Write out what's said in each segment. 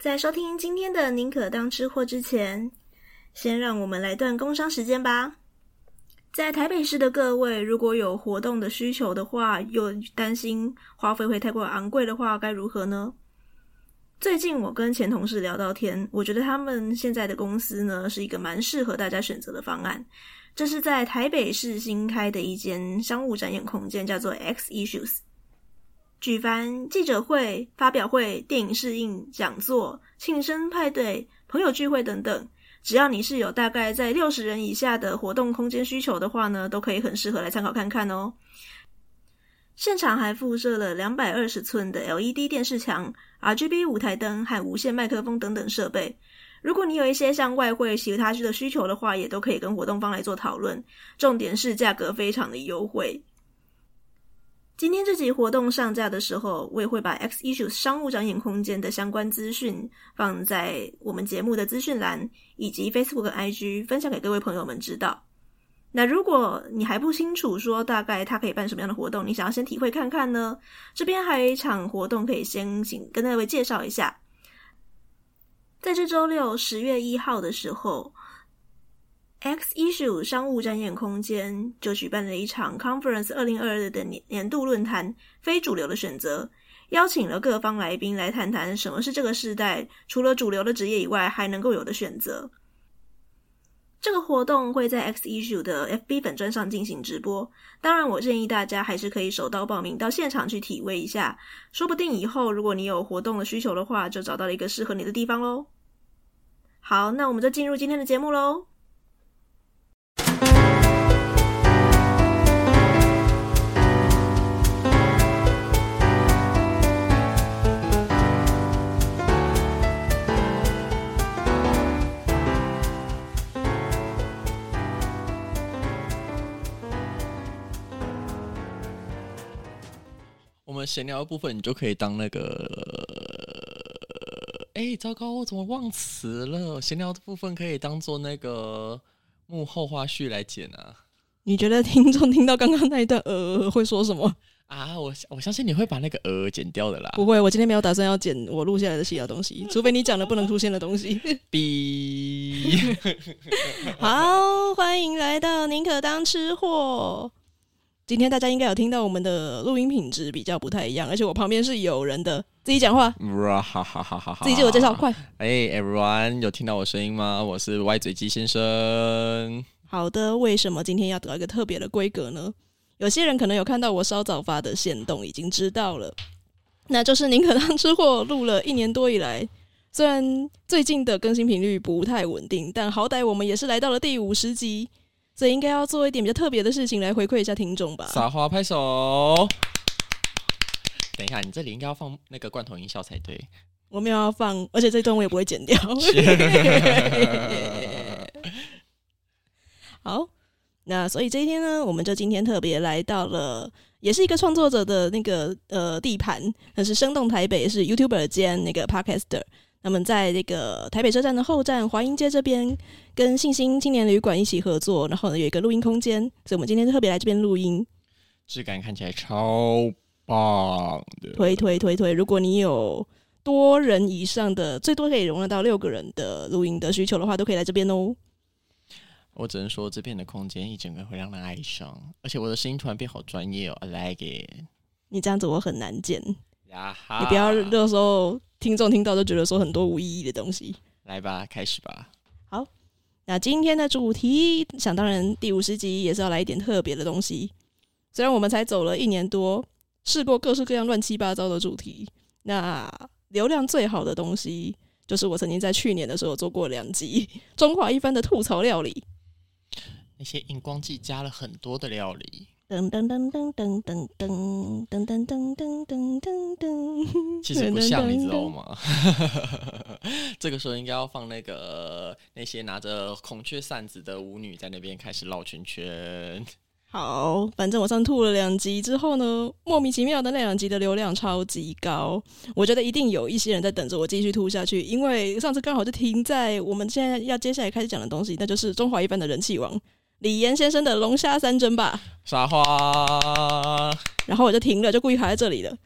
在收听今天的宁可当吃货之前，先让我们来段工商时间吧。在台北市的各位，如果有活动的需求的话，又担心花费会太过昂贵的话，该如何呢？最近我跟前同事聊到天，我觉得他们现在的公司呢，是一个蛮适合大家选择的方案。这是在台北市新开的一间商务展演空间，叫做 X Issues。举凡记者会、发表会、电影试映、讲座、庆生派对、朋友聚会等等，只要你是有大概在六十人以下的活动空间需求的话呢，都可以很适合来参考看看哦。现场还附设了两百二十寸的 LED 电视墙、RGB 舞台灯和无线麦克风等等设备。如果你有一些像外汇其他的需求的话，也都可以跟活动方来做讨论。重点是价格非常的优惠。今天这集活动上架的时候，我也会把 X Issues 商务展演空间的相关资讯放在我们节目的资讯栏以及 Facebook、IG 分享给各位朋友们知道。那如果你还不清楚说大概它可以办什么样的活动，你想要先体会看看呢？这边还有一场活动可以先请跟各位介绍一下，在这周六十月一号的时候。X Issue 商务展演空间就举办了一场 Conference 二零二二的年年度论坛，非主流的选择，邀请了各方来宾来谈谈什么是这个时代除了主流的职业以外还能够有的选择。这个活动会在 X Issue 的 FB 粉专上进行直播，当然我建议大家还是可以手刀报名到现场去体味一下，说不定以后如果你有活动的需求的话，就找到了一个适合你的地方喽。好，那我们就进入今天的节目喽。们闲聊的部分，你就可以当那个……哎、欸，糟糕，我怎么忘词了？闲聊的部分可以当做那个幕后花絮来剪啊。你觉得听众听到刚刚那一段呃会说什么啊？我我相信你会把那个呃剪掉的啦。不会，我今天没有打算要剪我录下来的其他东西，除非你讲了不能出现的东西。B。好，欢迎来到宁可当吃货。今天大家应该有听到我们的录音品质比较不太一样，而且我旁边是有人的，自己讲话，哈哈哈哈自己自我介绍，快！哎、hey，everyone，有听到我声音吗？我是歪嘴鸡先生。好的，为什么今天要得到一个特别的规格呢？有些人可能有看到我稍早发的线动，已经知道了，那就是宁可当吃货录了一年多以来，虽然最近的更新频率不太稳定，但好歹我们也是来到了第五十集。所以应该要做一点比较特别的事情来回馈一下听众吧。撒花拍手。等一下，你这里应该要放那个罐头音效才对。我没有要放，而且这段我也不会剪掉。好，那所以这一天呢，我们就今天特别来到了，也是一个创作者的那个呃地盘，那是生动台北，是 YouTuber 兼那个 Podcaster。那么在那个台北车站的后站华阴街这边，跟信心青年旅馆一起合作，然后呢有一个录音空间，所以我们今天特别来这边录音，质感看起来超棒的。推推推推，如果你有多人以上的，最多可以容纳到六个人的录音的需求的话，都可以来这边哦。我只能说这边的空间一整个会让人爱上，而且我的声音突然变好专业哦，I like it。你这样子我很难剪呀哈，你不要到时候。听众听到都觉得说很多无意义的东西。来吧，开始吧。好，那今天的主题，想当然第五十集也是要来一点特别的东西。虽然我们才走了一年多，试过各式各样乱七八糟的主题，那流量最好的东西，就是我曾经在去年的时候做过两集中华一番的吐槽料理，那些荧光剂加了很多的料理。噔噔噔噔噔噔噔噔噔噔噔噔噔噔，其实不像，你知道吗？这个时候应该要放那个那些拿着孔雀扇子的舞女在那边开始绕圈圈。好，反正我上吐了两集之后呢，莫名其妙的那两集的流量超级高，我觉得一定有一些人在等着我继续吐下去，因为上次刚好就停在我们现在要接下来开始讲的东西，那就是中华一般的人气王。李岩先生的龙虾三针吧，撒花，然后我就停了，就故意卡在这里了。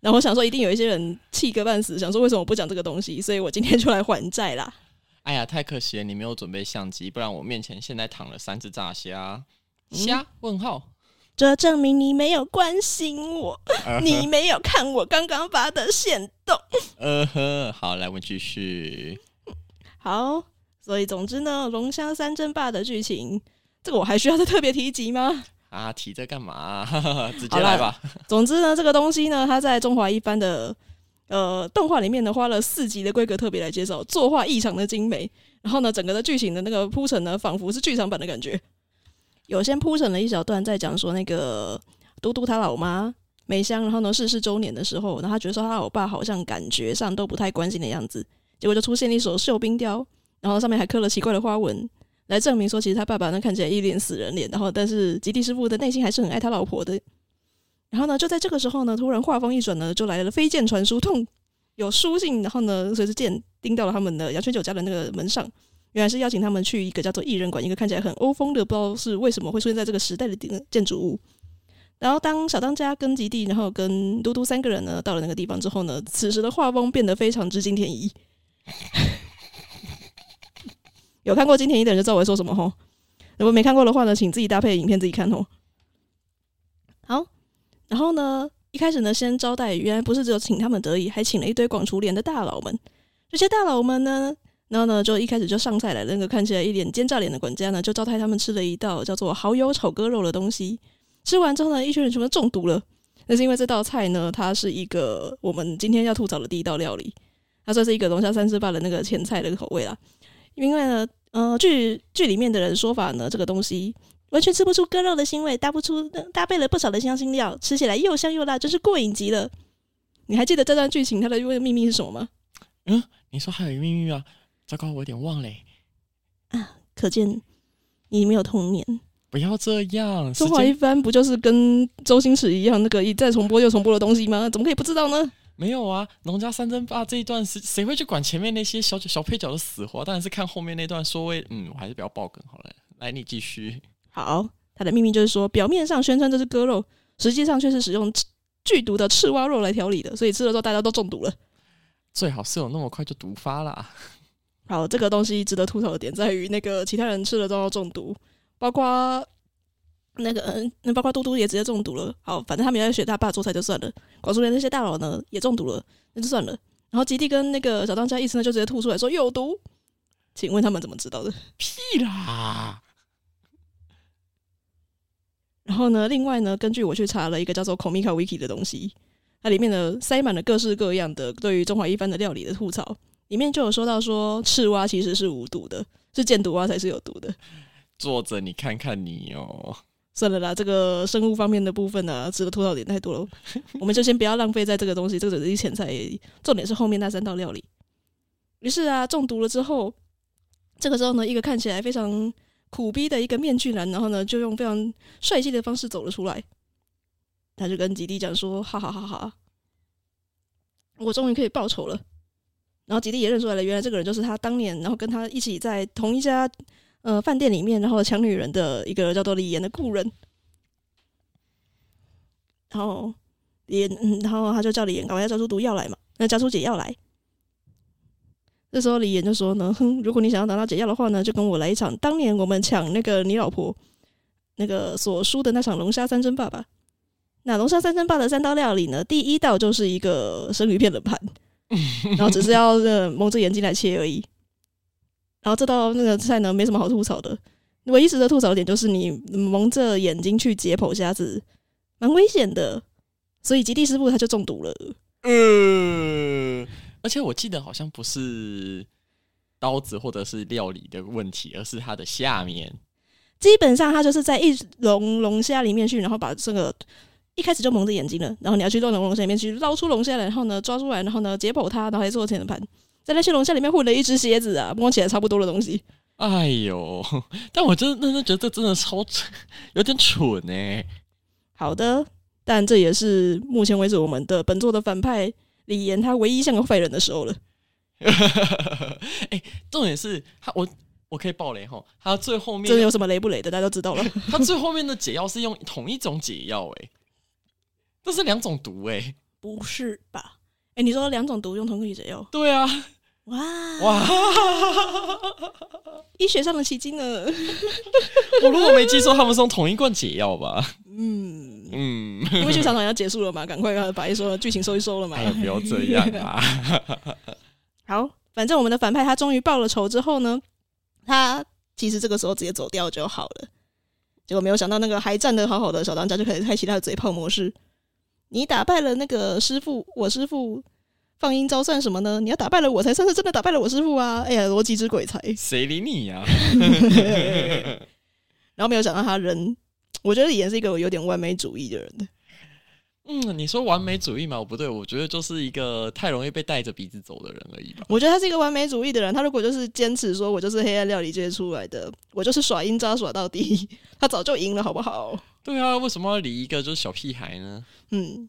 然后我想说，一定有一些人气个半死，想说为什么我不讲这个东西，所以我今天就来还债啦。哎呀，太可惜了，你没有准备相机，不然我面前现在躺了三只炸虾。虾？嗯、问号？这证明你没有关心我，呃、你没有看我刚刚发的线动。呃呵，好，来，我们继续。好，所以总之呢，龙虾三争霸的剧情，这个我还需要再特别提及吗？啊，提这干嘛？直接来吧。总之呢，这个东西呢，它在中华一番的呃动画里面呢，花了四集的规格特别来介绍，作画异常的精美。然后呢，整个的剧情的那个铺陈呢，仿佛是剧场版的感觉。有先铺陈了一小段，在讲说那个嘟嘟他老妈梅香，然后呢逝世周年的时候，然后他觉得说他老爸好像感觉上都不太关心的样子，结果就出现了一首绣冰雕，然后上面还刻了奇怪的花纹。来证明说，其实他爸爸呢看起来一脸死人脸，然后但是吉地师傅的内心还是很爱他老婆的。然后呢，就在这个时候呢，突然画风一转呢，就来了飞剑传书，痛有书信，然后呢，随着剑钉到了他们的阳泉酒家的那个门上，原来是邀请他们去一个叫做艺人馆，一个看起来很欧风的，不知道是为什么会出现在这个时代的建筑物。然后当小当家跟吉地，然后跟嘟嘟三个人呢到了那个地方之后呢，此时的画风变得非常之惊天一。有看过金田一的人就知道我在说什么吼，如果没看过的话呢，请自己搭配影片自己看吼。好，然后呢，一开始呢，先招待，原来不是只有请他们得意，还请了一堆广厨连的大佬们。这些大佬们呢，然后呢，就一开始就上菜来了，那个看起来一脸奸诈脸的管家呢，就招待他们吃了一道叫做蚝油炒割肉的东西。吃完之后呢，一群人全部中毒了。那是因为这道菜呢，它是一个我们今天要吐槽的第一道料理，它算是一个龙虾三吃霸的那个前菜的口味啦。因为呢，呃，剧剧里面的人说法呢，这个东西完全吃不出割肉的腥味，搭不出搭配了不少的香辛料，吃起来又香又辣，真是过瘾极了。你还记得这段剧情它的秘密是什么吗？嗯，你说还有秘密啊？糟糕，我有点忘嘞。啊，可见你没有童年。不要这样，中华一番不就是跟周星驰一样那个一再重播又重播的东西吗？怎么可以不知道呢？没有啊，农家三争霸这一段是谁会去管前面那些小小配角的死活？当然是看后面那段说为嗯，我还是不要爆梗好了。来，你继续。好，他的秘密就是说，表面上宣称这是割肉，实际上却是使用剧毒的赤蛙肉来调理的，所以吃了之后大家都中毒了。最好是有那么快就毒发啦。好，这个东西值得吐槽的点在于，那个其他人吃了都要中毒，包括。那个嗯，那包括嘟嘟也直接中毒了。好，反正他们也在学他爸做菜就算了。广州的那些大佬呢也中毒了，那就算了。然后吉地跟那个小当家一吃呢就直接吐出来说有毒。请问他们怎么知道的？屁啦！然后呢，另外呢，根据我去查了一个叫做 Comica Wiki 的东西，它里面呢塞满了各式各样的对于中华一番的料理的吐槽，里面就有说到说赤蛙其实是无毒的，是箭毒蛙才是有毒的。作者，你看看你哦。算了啦，这个生物方面的部分呢、啊，值得吐槽点太多了，我们就先不要浪费在这个东西，这个只是前菜，重点是后面那三道料理。于是啊，中毒了之后，这个时候呢，一个看起来非常苦逼的一个面具男，然后呢，就用非常帅气的方式走了出来，他就跟吉蒂讲说：“哈哈哈哈，我终于可以报仇了。”然后吉蒂也认出来了，原来这个人就是他当年，然后跟他一起在同一家。呃，饭店里面，然后抢女人的一个叫做李岩的故人，然后李岩，嗯，然后他就叫李岩赶快要交出毒药来嘛，那交出解药来。这时候李岩就说呢，哼，如果你想要拿到解药的话呢，就跟我来一场当年我们抢那个你老婆那个所输的那场龙虾三争霸吧。那龙虾三争霸的三道料理呢，第一道就是一个生鱼片冷盘，然后只是要呃蒙着眼睛来切而已。然后这道那个菜呢，没什么好吐槽的。唯一值得吐槽的点就是你蒙着眼睛去解剖虾子，蛮危险的。所以吉地师傅他就中毒了。嗯，而且我记得好像不是刀子或者是料理的问题，而是它的下面。基本上他就是在一笼龙虾里面去，然后把这个一开始就蒙着眼睛了，然后你要去到龙虾里面去捞出龙虾来，然后呢抓出来，然后呢解剖它，然后还做天的盘。在那些龙虾里面混了一只蝎子啊，摸起来差不多的东西。哎呦！但我真的真的觉得这真的超有点蠢呢、欸。好的，但这也是目前为止我们的本作的反派李岩他唯一像个坏人的时候了。哎、欸，重点是他我我可以爆雷吼，他最后面真的有什么雷不雷的，大家都知道了。他最后面的解药是用同一种解药，哎，这是两种毒哎、欸。不是吧？哎，你说两种毒用同一种解药？对啊，哇哇，医学上的奇迹呢？我如果没记错，他们是用同一罐解药吧？嗯嗯，因为剧场版要结束了嘛，赶快把一说剧情收一收了嘛。哎，不要这样啊！好，反正我们的反派他终于报了仇之后呢，他其实这个时候直接走掉就好了。结果没有想到，那个还站得好好的小当家就开始开启他的嘴炮模式。你打败了那个师傅，我师傅放阴招算什么呢？你要打败了我才算是真的打败了我师傅啊！哎呀，逻辑之鬼才，谁理你呀、啊？然后没有想到他人，我觉得李岩是一个有点完美主义的人。嗯，你说完美主义嘛？我不对，我觉得就是一个太容易被带着鼻子走的人而已吧。我觉得他是一个完美主义的人。他如果就是坚持说我就是黑暗料理界出来的，我就是耍阴招耍到底，他早就赢了，好不好？对啊，为什么要理一个就是小屁孩呢？嗯，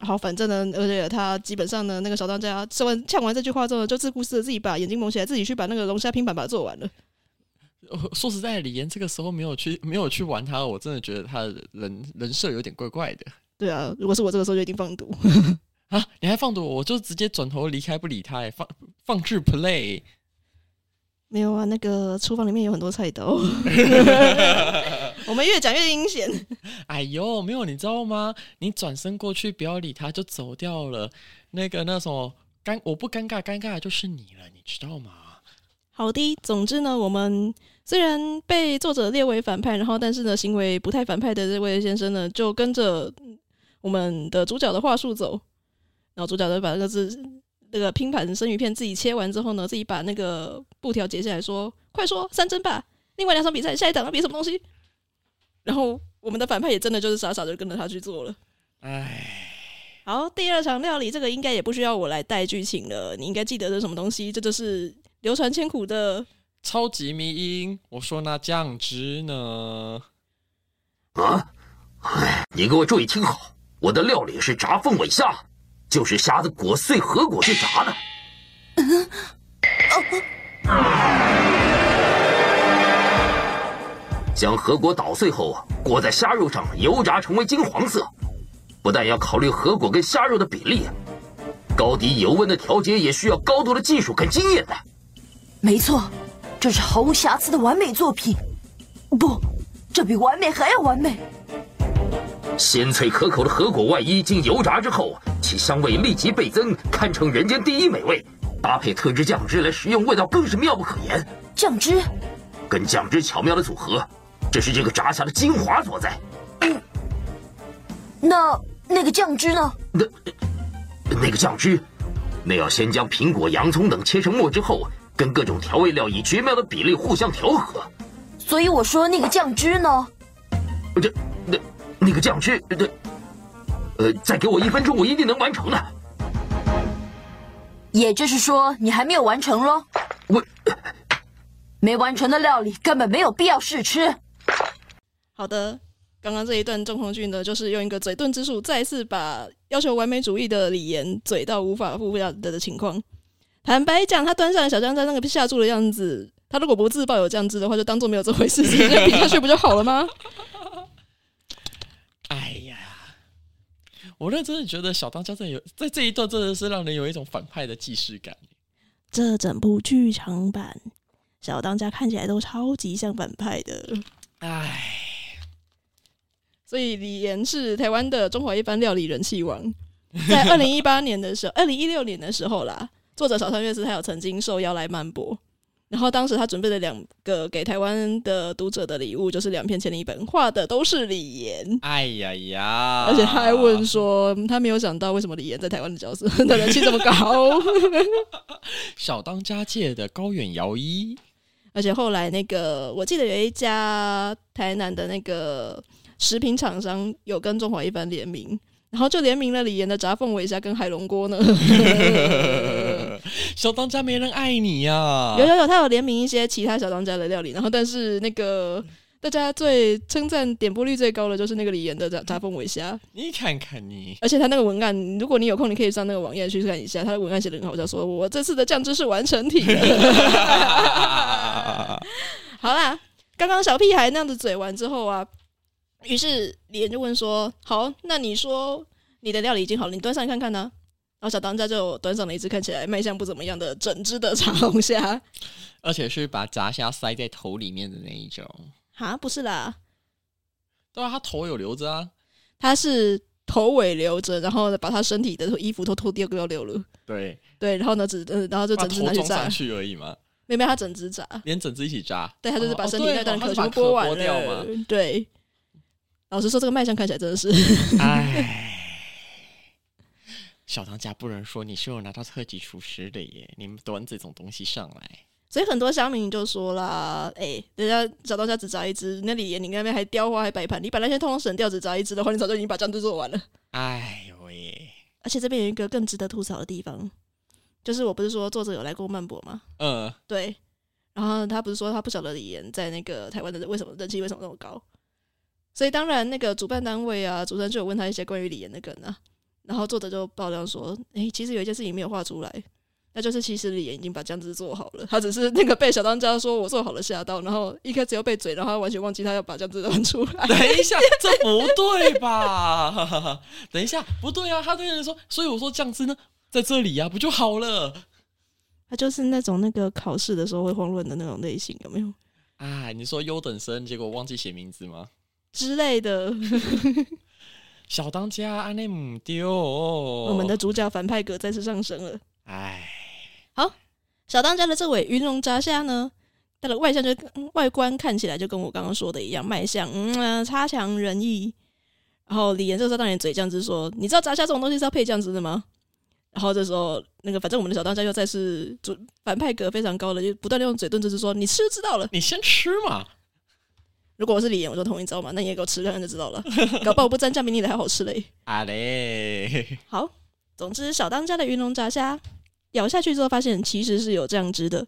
好，反正呢，而且他基本上呢，那个小当家说完呛完这句话之后，就自顾自的自己把眼睛蒙起来，自己去把那个龙虾拼盘把它做完了。说实在的，李岩这个时候没有去没有去玩他，我真的觉得他的人人设有点怪怪的。对啊，如果是我这个时候就一定放毒 啊！你还放毒，我就直接转头离开不理他，放放置 play。没有啊，那个厨房里面有很多菜刀。我们越讲越阴险。哎呦，没有，你知道吗？你转身过去，不要理他，就走掉了。那个那什么尴，我不尴尬，尴尬的就是你了，你知道吗？好的，总之呢，我们虽然被作者列为反派，然后但是呢，行为不太反派的这位先生呢，就跟着我们的主角的话术走，然后主角就把那个字那个拼盘生鱼片自己切完之后呢，自己把那个布条截下来说：“快说三针吧！”另外两场比赛，下一场要比什么东西？然后我们的反派也真的就是傻傻的跟着他去做了。哎，好，第二场料理这个应该也不需要我来带剧情了，你应该记得是什么东西？这就是流传千古的超级迷音。我说那酱汁呢？啊，哎，你给我注意听好，我的料理是炸凤尾虾，就是虾子裹碎核果去炸的。嗯，哦。将核果捣碎后，裹在虾肉上油炸，成为金黄色。不但要考虑核果跟虾肉的比例，高低油温的调节也需要高度的技术跟经验的。没错，这是毫无瑕疵的完美作品。不，这比完美还要完美。鲜脆可口的核果外衣经油炸之后，其香味立即倍增，堪称人间第一美味。搭配特制酱汁来食用，味道更是妙不可言。酱汁，跟酱汁巧妙的组合。这是这个炸虾的精华所在。嗯，那那个酱汁呢？那那个酱汁，那要先将苹果、洋葱等切成末之后，跟各种调味料以绝妙的比例互相调和。所以我说那个酱汁呢？这那那个酱汁，对呃，再给我一分钟，我一定能完成的。也就是说，你还没有完成喽？我没完成的料理根本没有必要试吃。好的，刚刚这一段重头剧呢，就是用一个嘴遁之术，再次把要求完美主义的李岩嘴到无法复加的的情况。坦白讲，他端上来小酱在那个下注的样子，他如果不自爆有酱汁的话，就当做没有这回事，直接比下去不就好了吗？哎呀，我认真的觉得小当家在有在这一段真的是让人有一种反派的既视感。这整部剧场版，小当家看起来都超级像反派的。哎。所以李岩是台湾的中华一般料理人气王，在二零一八年的时候，二零一六年的时候啦，作者小川月司他有曾经受邀来漫播，然后当时他准备了两个给台湾的读者的礼物，就是两篇签名本，画的都是李岩。哎呀呀！而且他还问说，他没有想到为什么李岩在台湾的角色的人气这么高，小当家界的高远遥一。而且后来那个，我记得有一家台南的那个。食品厂商有跟中华一番联名，然后就联名了李岩的炸凤尾虾跟海龙锅呢。小当家没人爱你呀、啊！有有有，他有联名一些其他小当家的料理，然后但是那个大家最称赞点播率最高的就是那个李岩的炸炸凤尾虾。你看看你，而且他那个文案，如果你有空，你可以上那个网页去看一下，他的文案写的很好，叫说我这次的酱汁是完成体的。好啦，刚刚小屁孩那样子嘴完之后啊。于是李岩就问说：“好，那你说你的料理已经好了，你端上来看看呢、啊。然后小当家就端上了一只看起来卖相不怎么样的整只的长龙虾，而且是把炸虾塞在头里面的那一种。哈，不是啦，对啊，他头有留着啊，他是头尾留着，然后把他身体的衣服都脱掉都要留了。对对，然后呢，只呃，然后就整只拿去炸去而已嘛。没没，他整只炸，连整只一起炸。对，他就是把身体那段壳全部剥完了。对，老实说，这个卖相看起来真的是，哎。小当家不能说你是有拿到特级厨师的耶，你们端这种东西上来，所以很多乡民就说啦，哎、欸，人家小当家只炸一只，那李岩你那边还雕花还摆盘，你把那些通通省掉，只炸一只的话，你早就已经把酱汁做完了。哎呦喂！而且这边有一个更值得吐槽的地方，就是我不是说作者有来过曼博吗？嗯，对。然后他不是说他不晓得李岩在那个台湾的为什么人气为什么那么高，所以当然那个主办单位啊，主持人就有问他一些关于李岩的梗啊。然后作者就爆料说：“哎、欸，其实有一件事情没有画出来，那就是其实李岩已经把酱汁做好了，他只是那个被小当家说我做好了吓到，然后一开始又被嘴，然后他完全忘记他要把酱汁端出来。等一下，这 不对吧？等一下，不对啊！他对人说，所以我说酱汁呢，在这里呀、啊，不就好了？他就是那种那个考试的时候会慌乱的那种类型，有没有？哎，你说优等生，结果忘记写名字吗？之类的。”小当家安内姆丢，我们的主角反派格再次上升了。哎，好，小当家的这位云龙炸虾呢，它的外相就外观看起来就跟我刚刚说的一样，卖相嗯、呃、差强人意。然后李岩这时候当然嘴酱汁说：“你知道炸虾这种东西是要配酱汁的吗？”然后这时候那个反正我们的小当家又再次主反派格非常高了，就不断的用嘴遁，就是说：“你吃就知道了，你先吃嘛。”如果我是李岩，我就同你知道嘛。那你也给我吃看看就知道了。搞不好我不沾酱比你的还好吃嘞。啊嘞，好。总之，小当家的云龙炸虾咬下去之后，发现其实是有酱汁的。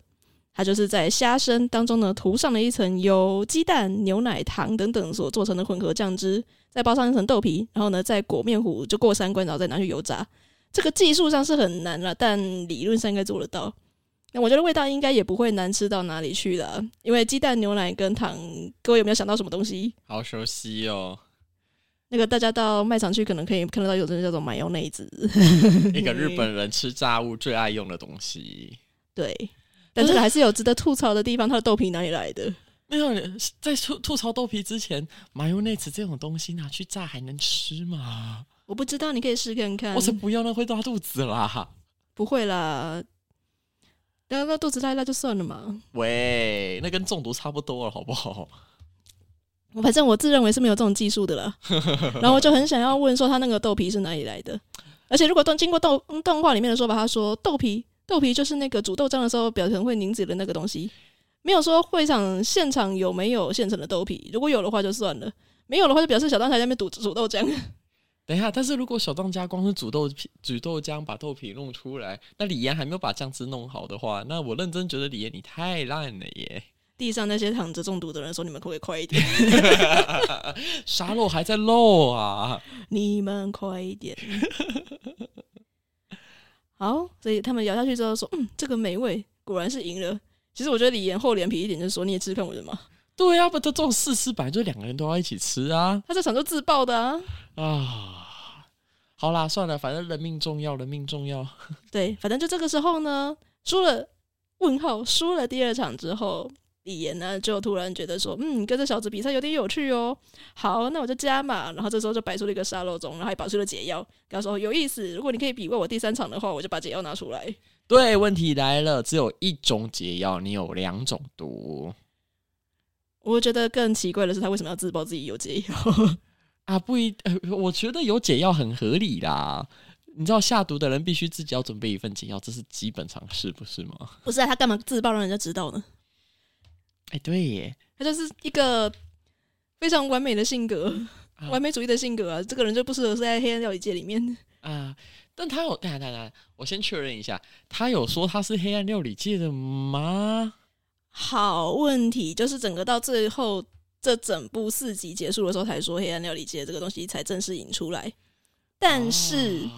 它就是在虾身当中呢，涂上了一层由鸡蛋、牛奶、糖等等所做成的混合酱汁，再包上一层豆皮，然后呢，再裹面糊，就过三关，然后再拿去油炸。这个技术上是很难了，但理论上应该做得到。那我觉得味道应该也不会难吃到哪里去了，因为鸡蛋、牛奶跟糖，各位有没有想到什么东西？好熟悉哦！那个大家到卖场去可能可以看得到，有的叫做马油内子，一个日本人吃炸物最爱用的东西。对，但这个还是有值得吐槽的地方，它的豆皮哪里来的？没有，在吐吐槽豆皮之前，马油内子这种东西拿去炸还能吃吗？我不知道，你可以试看看。我才不要，那会拉肚子啦！不会啦。那那肚子太辣就算了嘛。喂，那跟中毒差不多了，好不好？反正我自认为是没有这种技术的了。然后我就很想要问说，他那个豆皮是哪里来的？而且如果动经过动动画里面的说法，他说豆皮豆皮就是那个煮豆浆的时候表层会凝结的那个东西，没有说会场现场有没有现成的豆皮。如果有的话就算了，没有的话就表示小当家在那边煮煮豆浆。等一下，但是如果小当家光是煮豆皮、煮豆浆，把豆皮弄出来，那李岩还没有把酱汁弄好的话，那我认真觉得李岩你太烂了耶！地上那些躺着中毒的人说：“你们可不可以快一点？沙漏还在漏啊！你们快一点！”好，所以他们咬下去之后说：“嗯，这个美味果然是赢了。”其实我觉得李岩厚脸皮一点，就是说：“你也吃看我的嘛。”对呀、啊，不，这种试吃本来就两个人都要一起吃啊。他这场就自爆的啊。啊。好啦，算了，反正人命重要，人命重要。对，反正就这个时候呢，输了问号，输了第二场之后，李岩呢就突然觉得说，嗯，跟这小子比赛有点有趣哦。好，那我就加嘛。然后这时候就摆出了一个沙漏钟，然后还摆出了解药，跟他说有意思。如果你可以比过我第三场的话，我就把解药拿出来。对，问题来了，只有一种解药，你有两种毒。我觉得更奇怪的是，他为什么要自曝自己有解药？啊，不一，呃，我觉得有解药很合理啦。你知道下毒的人必须自己要准备一份解药，这是基本常识，不是吗？不是啊，他干嘛自曝让人家知道呢？哎，对耶，他就是一个非常完美的性格，啊、完美主义的性格啊。这个人就不适合在黑暗料理界里面 啊。但他有，等下等下，我先确认一下，他有说他是黑暗料理界的吗？好问题，就是整个到最后。这整部四集结束的时候，才说黑暗料理界这个东西才正式引出来。但是，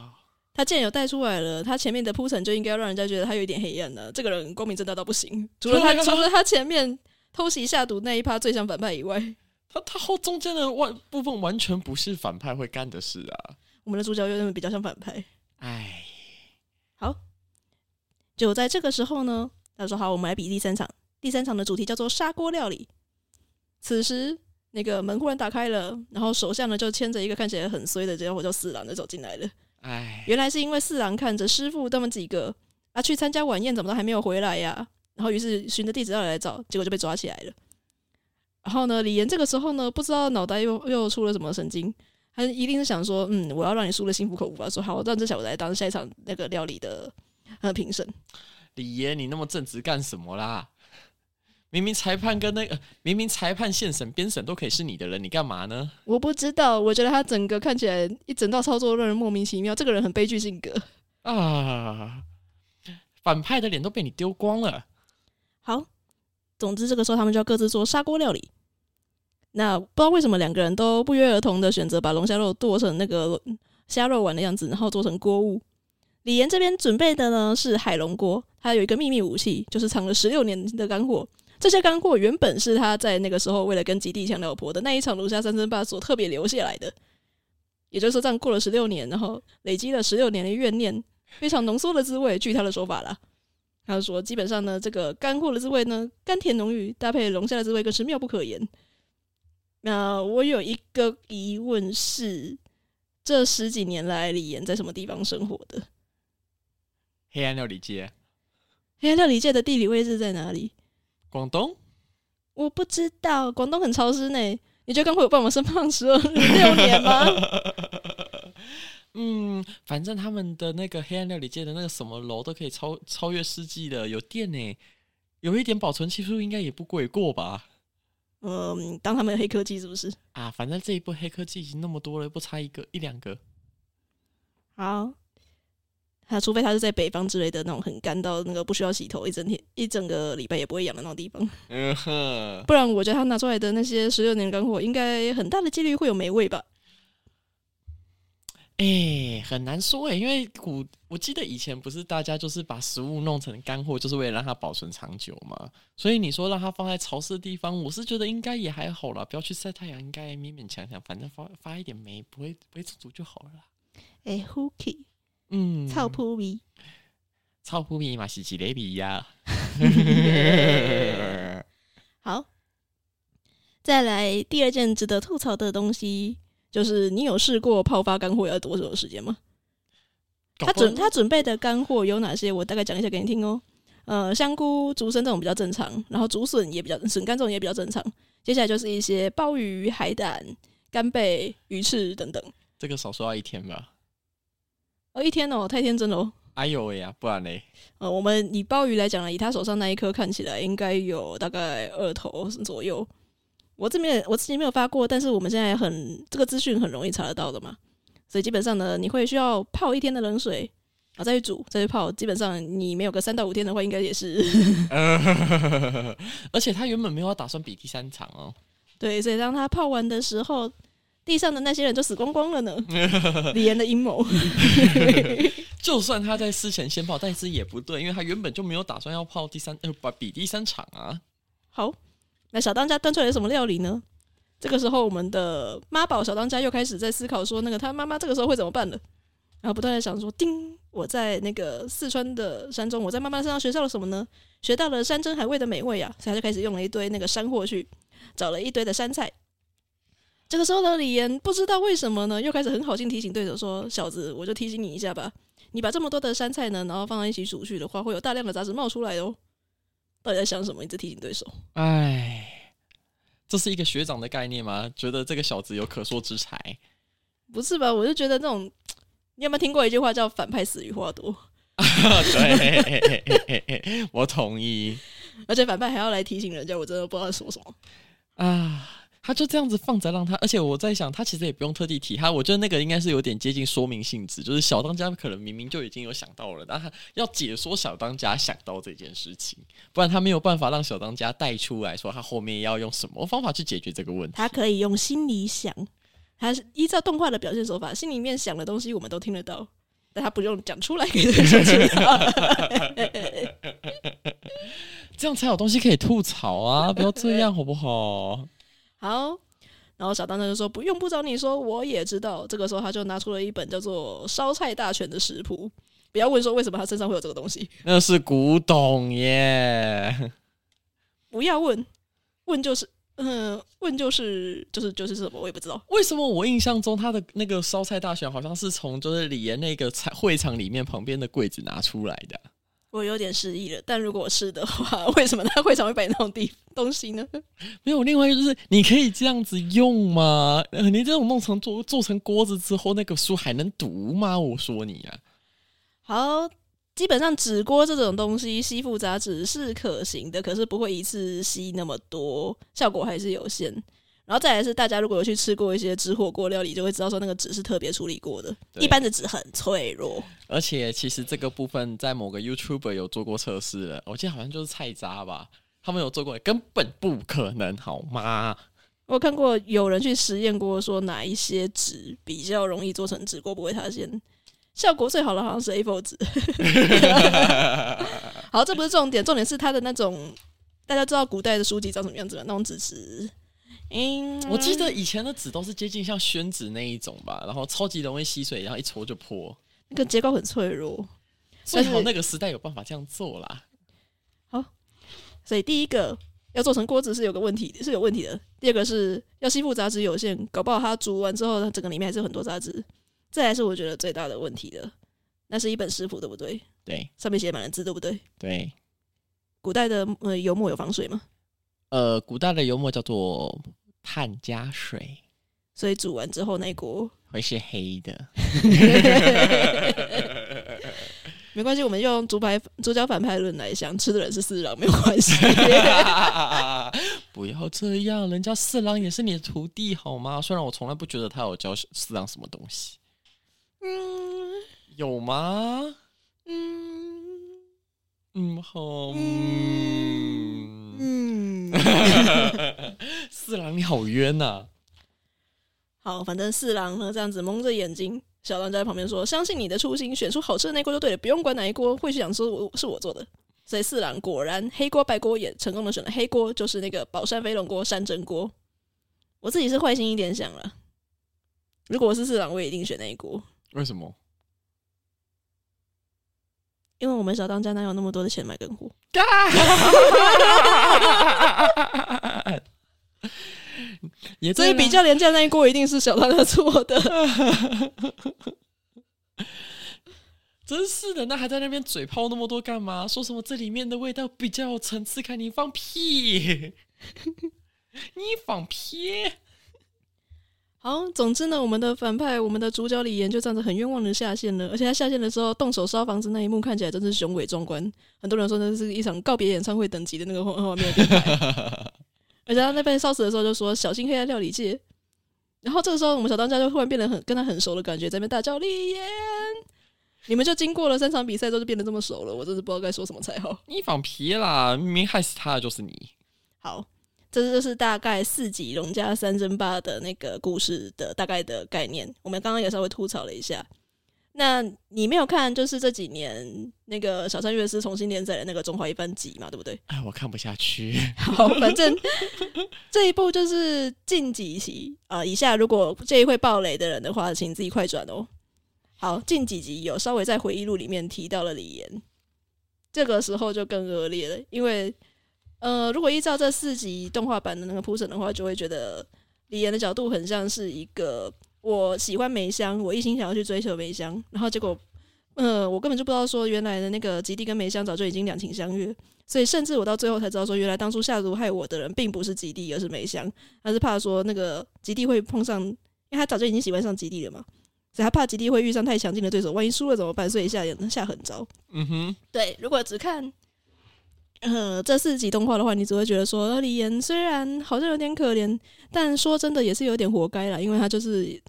他既然有带出来了，他前面的铺陈就应该要让人家觉得他有一点黑暗了。这个人光明正大到不行，除了他，除了他前面偷袭下毒那一趴最像反派以外，他他后中间的外部分完全不是反派会干的事啊。我们的主角有点比较像反派。哎，好，就在这个时候呢，他说：“好，我们来比第三场。第三场的主题叫做砂锅料理。”此时，那个门忽然打开了，然后手下呢就牵着一个看起来很衰的家伙叫四郎就走进来了。哎，原来是因为四郎看着师傅他们几个啊去参加晚宴，怎么都还没有回来呀？然后于是循着地址要来找，结果就被抓起来了。然后呢，李岩这个时候呢，不知道脑袋又又出了什么神经，他一定是想说，嗯，我要让你输的心服口服吧。说好，我让这小子来当下一场那个料理的呃评审。李岩，你那么正直干什么啦？明明裁判跟那个明明裁判、宪审、编审都可以是你的人，你干嘛呢？我不知道，我觉得他整个看起来一整套操作让人莫名其妙。这个人很悲剧性格啊，反派的脸都被你丢光了。好。总之，这个时候他们就要各自做砂锅料理。那不知道为什么两个人都不约而同的选择把龙虾肉剁成那个虾肉丸的样子，然后做成锅物。李岩这边准备的呢是海龙锅，他有一个秘密武器，就是藏了十六年的干货。这些干货原本是他在那个时候为了跟吉地强老婆的那一场龙虾三争霸所特别留下来的。也就是说，这样过了十六年，然后累积了十六年的怨念，非常浓缩的滋味。据他的说法啦。他说：“基本上呢，这个干货的滋味呢，甘甜浓郁，搭配龙虾的滋味更是妙不可言。”那我有一个疑问是：这十几年来，李岩在什么地方生活的？黑暗料理界。黑暗料理界的地理位置在哪里？广东？我不知道。广东很潮湿呢。你觉得刚会有办法生胖十二六年吗？嗯，反正他们的那个黑暗料理界的那个什么楼都可以超超越世纪的，有电呢，有一点保存期数应该也不贵过吧？嗯，当他们的黑科技是不是？啊，反正这一部黑科技已经那么多了，不差一个一两个。好，他除非他是在北方之类的那种很干到那个不需要洗头，一整天一整个礼拜也不会痒的那种地方。嗯哼，不然我觉得他拿出来的那些十六年干货，应该很大的几率会有霉味吧。哎、欸，很难说哎、欸，因为古我记得以前不是大家就是把食物弄成干货，就是为了让它保存长久嘛。所以你说让它放在潮湿的地方，我是觉得应该也还好啦，不要去晒太阳，应该勉勉强强，反正发发一点霉，不会不会中毒就好了啦。哎、欸、，Hooky，嗯，臭扑鼻，臭扑鼻嘛是几雷比呀？好，再来第二件值得吐槽的东西。就是你有试过泡发干货要多久的时间吗？他准他准备的干货有哪些？我大概讲一下给你听哦。呃，香菇、竹荪这种比较正常，然后竹笋也比较笋干这种也比较正常。接下来就是一些鲍鱼、海胆、干贝、鱼翅等等。这个少说要一天吧？哦，一天哦，太天真了哦。哎呦喂呀，不然嘞？呃，我们以鲍鱼来讲呢，以他手上那一颗看起来应该有大概二头左右。我这边我自己没有发过，但是我们现在很这个资讯很容易查得到的嘛，所以基本上呢，你会需要泡一天的冷水，然后再去煮，再去泡。基本上你没有个三到五天的话，应该也是。而且他原本没有打算比第三场哦。对，所以当他泡完的时候，地上的那些人就死光光了呢。李岩的阴谋。就算他在事前先泡，但是也不对，因为他原本就没有打算要泡第三呃，比第三场啊。好。那小当家端出来有什么料理呢？这个时候，我们的妈宝小当家又开始在思考说，那个他妈妈这个时候会怎么办了？然后不断的想说，叮，我在那个四川的山中，我在妈妈身上学到了什么呢？学到了山珍海味的美味啊！所以他就开始用了一堆那个山货去找了一堆的山菜。这个时候的李岩不知道为什么呢，又开始很好心提醒对手说：“小子，我就提醒你一下吧，你把这么多的山菜呢，然后放在一起煮去的话，会有大量的杂质冒出来哦。”到底在想什么？一直提醒对手。哎，这是一个学长的概念吗？觉得这个小子有可说之才？不是吧？我就觉得那种，你有没有听过一句话叫“反派死于话多”？对，我同意。而且反派还要来提醒人家，我真的不知道说什么啊。他就这样子放着让他，而且我在想，他其实也不用特地提他。我觉得那个应该是有点接近说明性质，就是小当家可能明明就已经有想到了，但他要解说小当家想到这件事情，不然他没有办法让小当家带出来说他后面要用什么方法去解决这个问题。他可以用心里想，他是依照动画的表现手法，心里面想的东西我们都听得到，但他不用讲出来给人家听到，这样才有东西可以吐槽啊！不要这样好不好？好，然然后小当家就说：“不用不着你说，我也知道。”这个时候他就拿出了一本叫做《烧菜大全》的食谱。不要问说为什么他身上会有这个东西，那是古董耶。不要问，问就是，嗯、呃，问就是就是就是什么，我也不知道。为什么我印象中他的那个烧菜大全好像是从就是李岩那个菜会场里面旁边的柜子拿出来的？我有点失忆了，但如果是的话，为什么他会常会摆那种地东西呢？没有，另外一个就是你可以这样子用吗？呃，你这种弄成做做成锅子之后，那个书还能读吗？我说你啊，好，基本上纸锅这种东西吸附杂质是可行的，可是不会一次吸那么多，效果还是有限。然后再来是大家如果有去吃过一些纸火锅料理，就会知道说那个纸是特别处理过的，一般的纸很脆弱。而且其实这个部分在某个 YouTuber 有做过测试了，我记得好像就是菜渣吧，他们有做过，根本不可能，好吗？我看过有人去实验过，说哪一些纸比较容易做成纸锅不会塌陷，效果最好的好像是 A4 纸。好，这不是重点，重点是它的那种，大家知道古代的书籍长什么样子吗？那种纸质。嗯，我记得以前的纸都是接近像宣纸那一种吧，然后超级容易吸水，然后一戳就破。那个结构很脆弱，幸好那个时代有办法这样做啦。好，所以第一个要做成锅子是有个问题，是有问题的。第二个是要吸附杂质有限，搞不好它煮完之后，它整个里面还是有很多杂质。再来是我觉得最大的问题的，那是一本食谱，对不对？对，上面写满了字，对不对？对。古代的呃油墨有防水吗？呃，古代的油墨叫做。碳加水，所以煮完之后那一锅会是黑的。没关系，我们用主牌主角反派论来想，吃的人是四郎没有关系。不要这样，人家四郎也是你的徒弟好吗？虽然我从来不觉得他有教四郎什么东西。嗯，有吗？嗯嗯，好。嗯。嗯四郎，你好冤呐、啊！好，反正四郎呢这样子蒙着眼睛，小当家在旁边说：“相信你的初心，选出好吃的那锅就对了，不用管哪一锅。”会去想说我是我做的，所以四郎果然黑锅白锅也成功的选了黑锅，就是那个宝山飞龙锅山珍锅。我自己是坏心一点想了，如果我是四郎，我也一定选那一锅。为什么？因为我们小当家哪有那么多的钱买更货？所以比较廉价那一锅一定是小当家做的。真是的，那还在那边嘴炮那么多干嘛？说什么这里面的味道比较有层次感？你放屁！你放屁！好，总之呢，我们的反派，我们的主角李岩就这样子很冤枉的下线了。而且他下线的时候，动手烧房子那一幕看起来真是雄伟壮观。很多人说那是一场告别演唱会等级的那个画画面。而且他那边烧死的时候就说：“小心黑暗料理界。”然后这个时候，我们小当家就忽然变得很跟他很熟的感觉，在那边大叫：“李岩！”你们就经过了三场比赛之后就变得这么熟了，我真是不知道该说什么才好。你放屁啦！明明害死他的就是你。好。这就是大概四集龙家三争霸的那个故事的大概的概念。我们刚刚也稍微吐槽了一下。那你没有看，就是这几年那个小山月是重新连载的那个《中华一番集》嘛，对不对？哎，我看不下去。好，反正这一部就是近几集啊、呃。以下如果这一会爆雷的人的话，请自己快转哦。好，近几集有稍微在回忆录里面提到了李岩，这个时候就更恶劣了，因为。呃，如果依照这四集动画版的那个铺陈的话，就会觉得李岩的角度很像是一个我喜欢梅香，我一心想要去追求梅香，然后结果，呃，我根本就不知道说原来的那个吉地跟梅香早就已经两情相悦，所以甚至我到最后才知道说，原来当初下毒害我的人并不是吉地，而是梅香，他是怕说那个吉地会碰上，因为他早就已经喜欢上吉地了嘛，所以他怕吉地会遇上太强劲的对手，万一输了怎么办？所以下下狠招。嗯哼，对，如果只看。呃，这四集动画的话，你只会觉得说李岩虽然好像有点可怜，但说真的也是有点活该啦，因为他就是，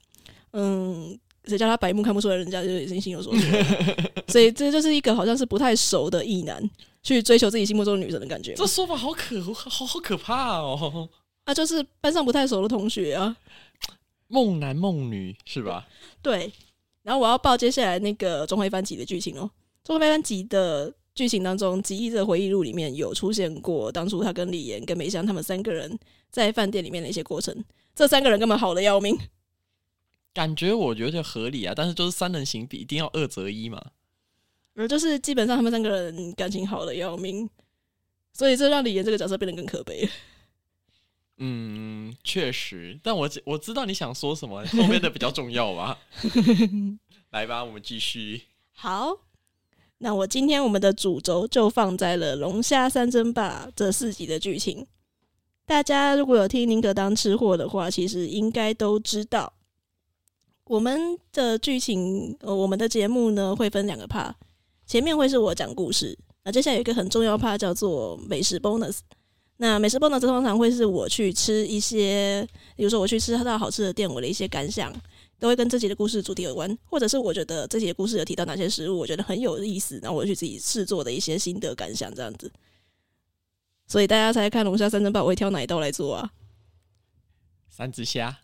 嗯，谁叫他白目看不出来，人家就已经心有所属，所以这就是一个好像是不太熟的异男去追求自己心目中的女神的感觉。这说法好可好好可怕哦！啊，就是班上不太熟的同学啊，梦男梦女是吧？对。然后我要报接下来那个《中华一番集》的剧情哦，《中华一番集》的。剧情当中，吉一的回忆录里面有出现过当初他跟李岩跟梅香他们三个人在饭店里面的一些过程。这三个人根本好的要命，感觉我觉得合理啊，但是就是三人行比一定要二择一嘛。而就是基本上他们三个人感情好的要命，所以这让李岩这个角色变得更可悲。嗯，确实，但我我知道你想说什么，后面的比较重要吧？来吧，我们继续。好。那我今天我们的主轴就放在了龙虾三争霸这四集的剧情。大家如果有听宁可当吃货的话，其实应该都知道，我们的剧情呃，我们的节目呢会分两个 part，前面会是我讲故事，那接下来有一个很重要 part 叫做美食 bonus。那美食播呢这通常会是我去吃一些，比如说我去吃到好吃的店，我的一些感想。都会跟这集的故事主题有关，或者是我觉得这集的故事有提到哪些食物，我觉得很有意思，然后我去自己试做的一些心得感想这样子。所以大家猜看龙虾三珍宝，我会挑哪一道来做啊？三只虾。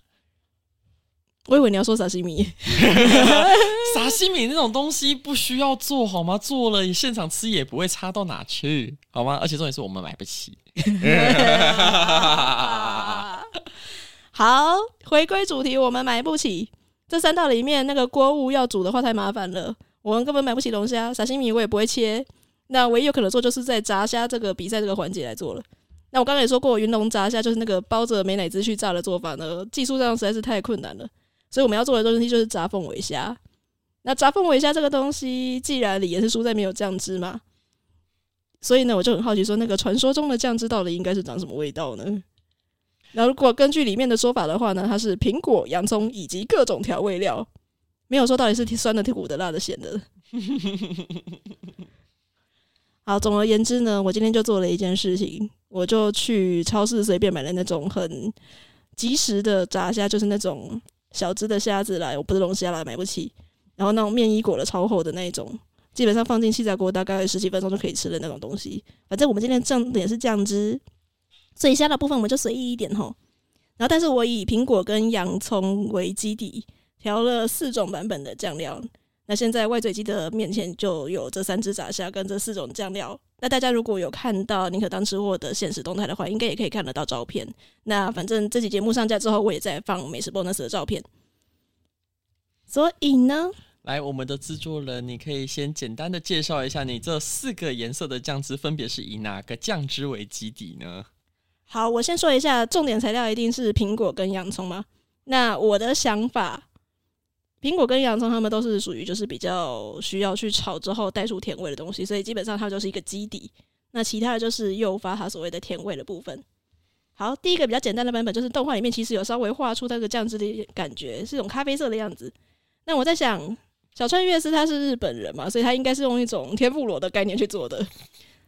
我以为你要说沙西米。沙西米那种东西不需要做好吗？做了现场吃也不会差到哪去，好吗？而且重点是我们买不起。好，回归主题，我们买不起。这三道里面，那个锅物要煮的话太麻烦了，我们根本买不起龙虾。沙西米我也不会切，那唯一有可能做就是在炸虾这个比赛这个环节来做了。那我刚刚也说过，云龙炸虾就是那个包着美乃滋去炸的做法呢，技术上实在是太困难了，所以我们要做的东西就是炸凤尾虾。那炸凤尾虾这个东西，既然也是输在没有酱汁嘛，所以呢，我就很好奇说，那个传说中的酱汁到底应该是长什么味道呢？那，如果根据里面的说法的话呢，它是苹果、洋葱以及各种调味料，没有说到底是酸的甜、苦的、辣的、咸的。好，总而言之呢，我今天就做了一件事情，我就去超市随便买了那种很即食的炸虾，就是那种小只的虾子来，我不是龙虾啦，买不起。然后那种面衣裹的超厚的那一种，基本上放进气炸锅大概十几分钟就可以吃的那种东西。反正我们今天酱也是酱汁。所以虾的部分我们就随意一点吼，然后但是我以苹果跟洋葱为基底调了四种版本的酱料。那现在外嘴鸡的面前就有这三只炸虾跟这四种酱料。那大家如果有看到宁可当吃货的现实动态的话，应该也可以看得到照片。那反正这期节目上架之后，我也在放美食 bonus 的照片。所以呢，来我们的制作人，你可以先简单的介绍一下，你这四个颜色的酱汁分别是以哪个酱汁为基底呢？好，我先说一下，重点材料一定是苹果跟洋葱吗？那我的想法，苹果跟洋葱它们都是属于就是比较需要去炒之后带出甜味的东西，所以基本上它就是一个基底。那其他的就是诱发它所谓的甜味的部分。好，第一个比较简单的版本就是动画里面其实有稍微画出那个酱汁的感觉，是一种咖啡色的样子。那我在想，小川悦司他是日本人嘛，所以他应该是用一种 天妇罗的概念去做的。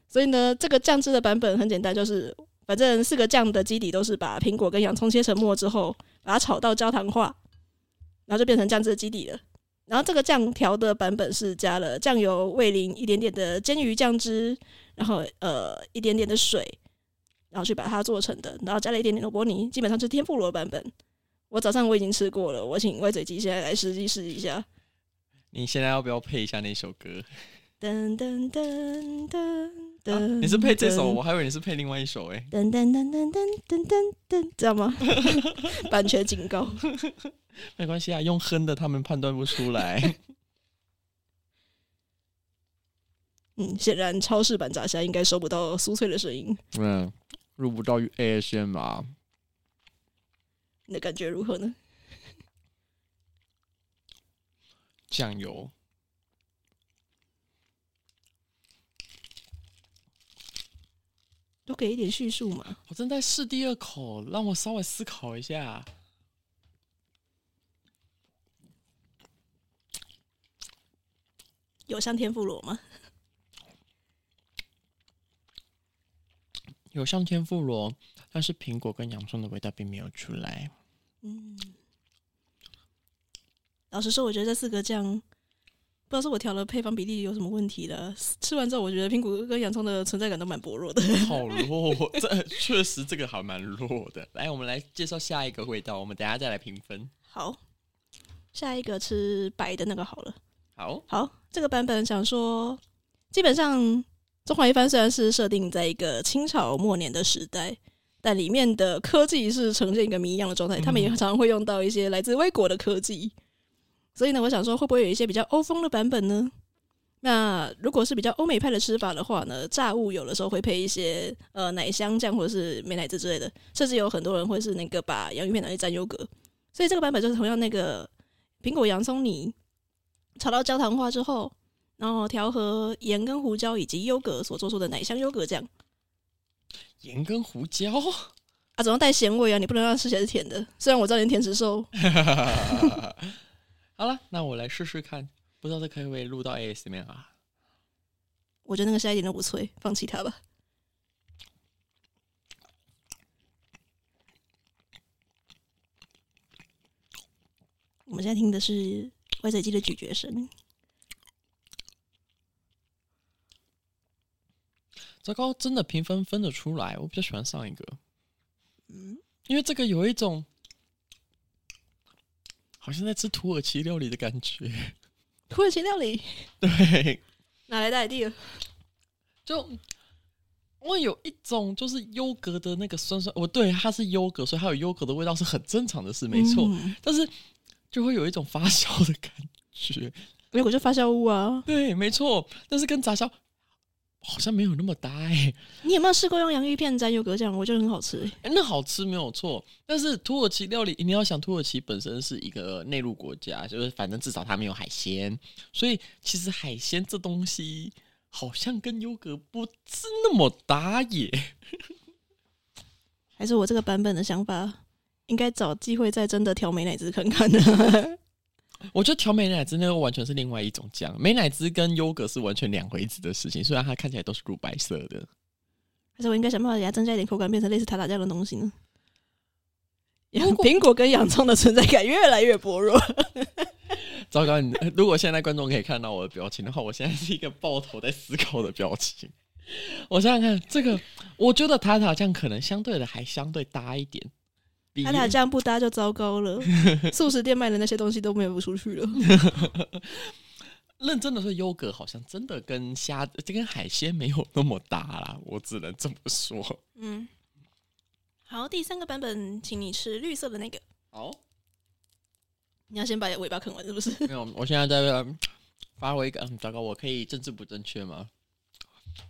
所以呢，这个酱汁的版本很简单，就是。反正四个酱的基底都是把苹果跟洋葱切成末之后，把它炒到焦糖化，然后就变成酱汁的基底了。然后这个酱调的版本是加了酱油、味淋、一点点的煎鱼酱汁，然后呃一点点的水，然后去把它做成的。然后加了一点点萝卜泥，基本上是天妇罗版本。我早上我已经吃过了，我请歪嘴鸡现在来实际试一下。你现在要不要配一下那首歌？噔噔噔噔。啊、你是配这首，我还以为你是配另外一首诶。噔噔噔噔噔噔噔噔，知道吗？版权警告。没关系啊，用哼的他们判断不出来。嗯，显然超市版炸虾应该收不到酥脆的声音。嗯，入不到 ASMR 啊。你的感觉如何呢？酱油。多给一点叙述嘛！我正在试第二口，让我稍微思考一下。有像天妇罗吗？有像天妇罗，但是苹果跟洋葱的味道并没有出来。嗯，老实说，我觉得这四个酱。不知道是我调的配方比例有什么问题了。吃完之后，我觉得苹果跟洋葱的存在感都蛮薄弱的。好弱，这 确实这个还蛮弱的。来，我们来介绍下一个味道，我们等下再来评分。好，下一个吃白的那个好了。好，好，这个版本想说，基本上中华一番虽然是设定在一个清朝末年的时代，但里面的科技是呈现一个谜一样的状态。他们也常常会用到一些来自外国的科技，所以呢，我想说会不会有一些比较欧风的版本呢？那如果是比较欧美派的吃法的话呢，炸物有的时候会配一些呃奶香酱或者是美乃滋之类的，甚至有很多人会是那个把洋芋片拿去蘸优格。所以这个版本就是同样那个苹果洋葱泥炒到焦糖化之后，然后调和盐跟胡椒以及优格所做出的奶香优格酱。盐跟胡椒啊，总要带咸味啊，你不能让它吃起来是甜的。虽然我知道你甜食兽。好了，那我来试试看。不知道这可不可以录到 ASMR 啊？我觉得那个虾一点都不脆，放弃它吧。我们现在听的是外嘴鸡的咀嚼声。糟糕，真的评分分得出来，我比较喜欢上一个。嗯，因为这个有一种好像在吃土耳其料理的感觉。土耳其料理，对，哪来的 idea？就我有一种就是优格的那个酸酸，我对它是优格，所以它有优格的味道是很正常的事，没错。嗯、但是就会有一种发酵的感觉，没有我就发酵物啊，对，没错。但是跟炸虾。好像没有那么搭哎、欸，你有没有试过用洋芋片沾优格酱？我觉得很好吃哎、欸，那好吃没有错。但是土耳其料理，你要想土耳其本身是一个内陆国家，就是反正至少它没有海鲜，所以其实海鲜这东西好像跟优格不是那么搭耶。还是我这个版本的想法，应该找机会再真的挑美乃滋看看呢。我觉得调美乃滋那个完全是另外一种酱，美乃滋跟优格是完全两回事的事情。虽然它看起来都是乳白色的，还是我应该想办法给它增加一点口感，变成类似塔塔酱的东西呢？苹果跟洋葱的存在感越来越薄弱。糟糕！你如果现在观众可以看到我的表情的话，我现在是一个抱头在思考的表情。我想想看，这个我觉得塔塔酱可能相对的还相对搭一点。他俩这样不搭就糟糕了，素食店卖的那些东西都卖不出去了。认真的说，优格好像真的跟虾、这跟海鲜没有那么搭啦，我只能这么说。嗯，好，第三个版本，请你吃绿色的那个。好，你要先把尾巴啃完，是不是？没有，我现在在发挥一个，嗯，糟糕，我可以政治不正确吗？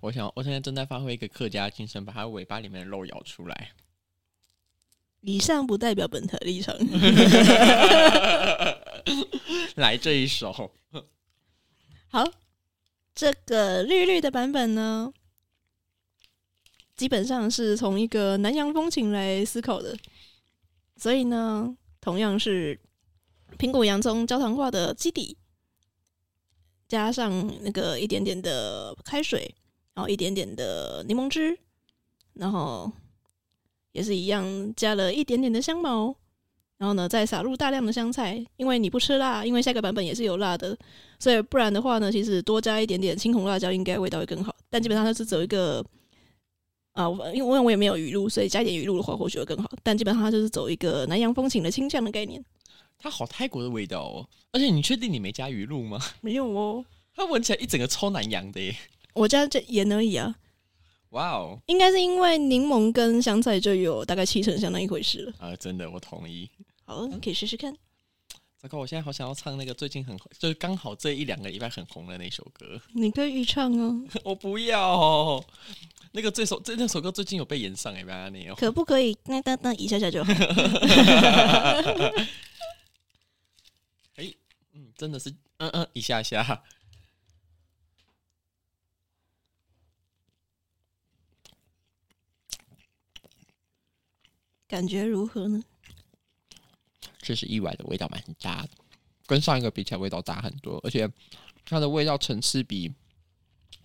我想，我现在正在发挥一个客家精神，把它尾巴里面的肉咬出来。以上不代表本台立场。来这一首，好，这个绿绿的版本呢，基本上是从一个南洋风情来思考的，所以呢，同样是苹果洋葱焦糖化的基底，加上那个一点点的开水，然后一点点的柠檬汁，然后。也是一样，加了一点点的香茅，然后呢，再撒入大量的香菜。因为你不吃辣，因为下个版本也是有辣的，所以不然的话呢，其实多加一点点青红辣椒，应该味道会更好。但基本上它是走一个啊，因为我也没有鱼露，所以加一点鱼露的话或许会更好。但基本上它就是走一个南洋风情的清香的概念。它好泰国的味道哦，而且你确定你没加鱼露吗？没有哦，它闻起来一整个超南洋的耶。我加这盐而已啊。哇哦，应该是因为柠檬跟香菜就有大概七成相当一回事了。啊，真的，我同意。好，你可以试试看。糟糕，我现在好想要唱那个最近很就是刚好这一两个礼拜很红的那首歌。你可以预唱哦。我不要。那个这首这那首歌最近有被演上哎，不要你哦。可不可以？那那那一下下就好。哎，嗯，真的是，嗯嗯，一下下。感觉如何呢？这是意外的味道蛮大的，跟上一个比起来味道大很多，而且它的味道层次比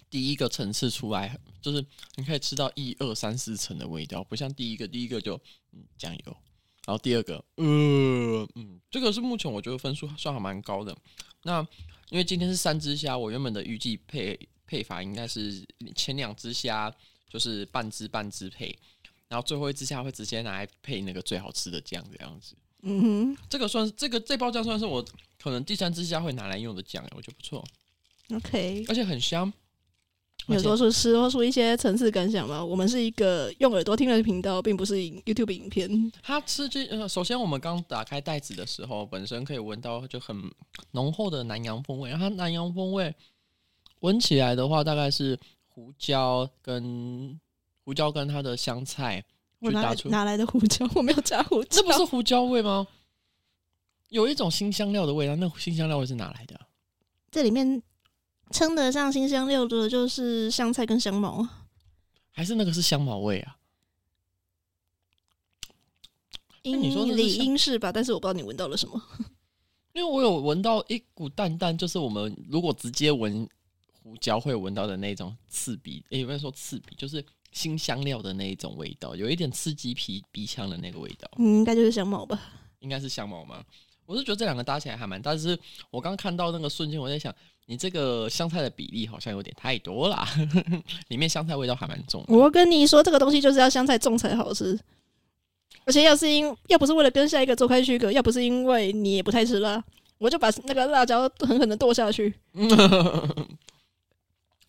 第一个层次出来，就是你可以吃到一二三四层的味道，不像第一个，第一个就嗯酱油，然后第二个呃嗯，这个是目前我觉得分数算还蛮高的。那因为今天是三只虾，我原本的预计配配法应该是前两只虾就是半只半只配。然后最后一只虾会直接拿来配那个最好吃的酱，这样子。嗯哼，这个算是这个这包酱算是我可能第三只虾会拿来用的酱，我觉得不错。OK，而且很香，有说出说出一些层次感想吗？我们是一个用耳朵听的频道，并不是 YouTube 影片。它吃这呃，首先我们刚打开袋子的时候，本身可以闻到就很浓厚的南洋风味。然后南洋风味闻起来的话，大概是胡椒跟胡椒跟它的香菜。我哪哪来的胡椒？我没有加胡椒，这不是胡椒味吗？有一种新香料的味道，那新香料味是哪来的？这里面。称得上新香料的，就是香菜跟香茅，还是那个是香茅味啊？应你说理应是吧？但是我不知道你闻到了什么，因为我有闻到一股淡淡，就是我们如果直接闻胡椒会闻到的那种刺鼻，诶，有没有说刺鼻？就是辛香料的那一种味道，有一点刺激鼻鼻腔的那个味道。嗯，应该就是香茅吧？应该是香茅吗？我是觉得这两个搭起来还蛮搭，但是我刚看到那个瞬间，我在想。你这个香菜的比例好像有点太多了，里面香菜味道还蛮重。我跟你说，这个东西就是要香菜重才好吃。而且要是因要不是为了跟下一个做开区隔，要不是因为你也不太吃辣，我就把那个辣椒狠狠的剁下去。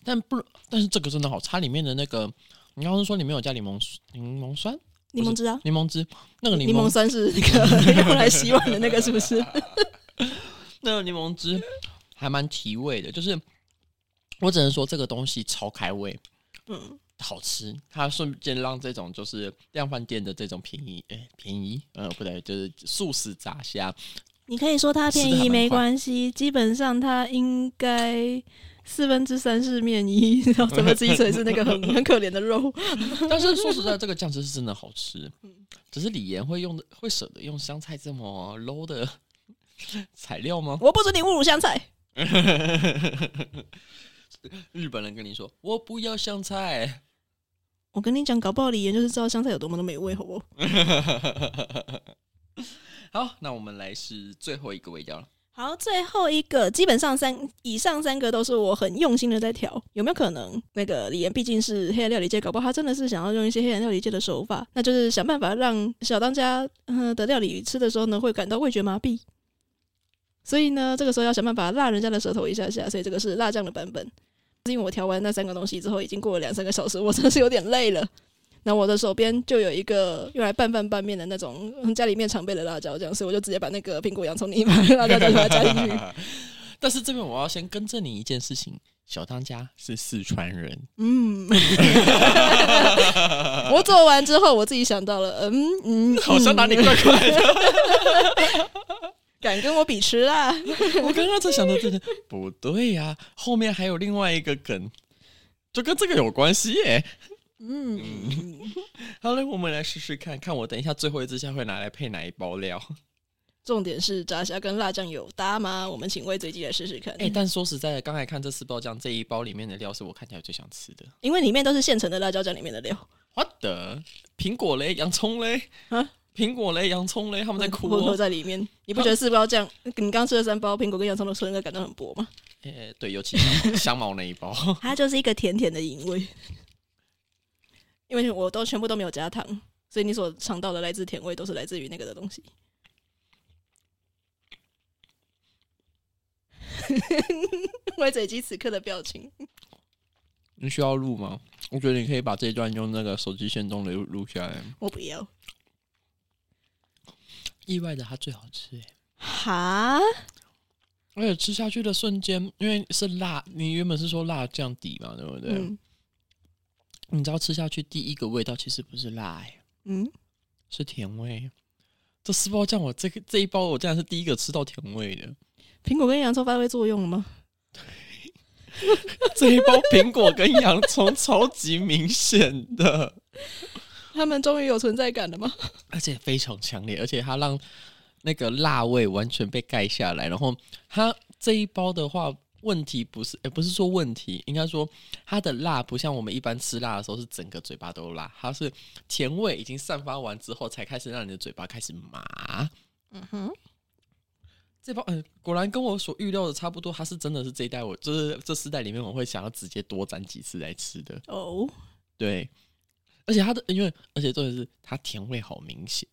但不，但是这个真的好，它里面的那个，你刚刚说你没有加柠檬柠檬酸、柠檬汁啊，柠檬汁，那个柠檬，柠檬酸是一个用来洗碗的那个，是不是？那个柠檬汁。还蛮提味的，就是我只能说这个东西超开胃，嗯，好吃。它瞬间让这种就是量贩店的这种便宜，哎、欸，便宜，呃，不对，就是素食炸虾。你可以说它便宜没关系，基本上它应该四分之三是面衣，然后三分之一才是那个很 很可怜的肉。但是说实在，这个酱汁是真的好吃，只是李岩会用的会舍得用香菜这么 low 的材料吗？我不准你侮辱香菜。日本人跟你说：“我不要香菜。”我跟你讲，搞不好李岩就是知道香菜有多么的美味，好不好？好，那我们来是最后一个味道了。好，最后一个，基本上三以上三个都是我很用心的在调。有没有可能，那个李岩毕竟是黑暗料理界，搞不好他真的是想要用一些黑暗料理界的手法，那就是想办法让小当家嗯的料理吃的时候呢，会感到味觉麻痹。所以呢，这个时候要想办法辣人家的舌头一下下，所以这个是辣酱的版本。是因为我调完那三个东西之后，已经过了两三个小时，我真的是有点累了。那我的手边就有一个用来拌饭拌面的那种家里面常备的辣椒酱，所以我就直接把那个苹果洋葱泥把辣椒酱加进去。但是这边我要先更正你一件事情：小当家是四川人。嗯，我做完之后，我自己想到了，嗯嗯，好像哪里怪怪的。敢跟我比吃辣？我刚刚在想到，这个不对呀、啊，后面还有另外一个梗，就跟这个有关系耶。嗯，嗯 好嘞，我们来试试看看，我等一下最后一支虾会拿来配哪一包料？重点是炸虾跟辣酱有搭吗？我们请味随机来试试看。哎、欸，但说实在的，刚才看这四包酱，这一包里面的料是我看起来最想吃的，因为里面都是现成的辣椒酱里面的料。What the？苹果嘞，洋葱嘞？啊？苹果嘞，洋葱嘞，他们在哭、哦，都在里面。你不觉得四包酱，你刚吃了三包苹果跟洋葱的时候，应该感到很薄吗？诶、欸，对，尤其是香茅那一包，它就是一个甜甜的引味。因为我都全部都没有加糖，所以你所尝到的来自甜味，都是来自于那个的东西。味随机此刻的表情，你需要录吗？我觉得你可以把这一段用那个手机线动的录下来。我不要。意外的，它最好吃哎！哈，而且吃下去的瞬间，因为是辣，你原本是说辣酱底嘛，对不对？嗯、你知道吃下去第一个味道其实不是辣哎，嗯，是甜味。这四包酱，我这个这一包我竟然是第一个吃到甜味的。苹果跟洋葱发挥作用了吗？这一包苹果跟洋葱超级明显的。他们终于有存在感了吗？而且非常强烈，而且它让那个辣味完全被盖下来。然后它这一包的话，问题不是，也不是说问题，应该说它的辣不像我们一般吃辣的时候是整个嘴巴都辣，它是甜味已经散发完之后才开始让你的嘴巴开始麻。嗯哼，这包嗯，果然跟我所预料的差不多，它是真的是这一代我就是这四代里面我会想要直接多沾几次来吃的。哦，对。而且它的，因为而且重点是它甜味好明显，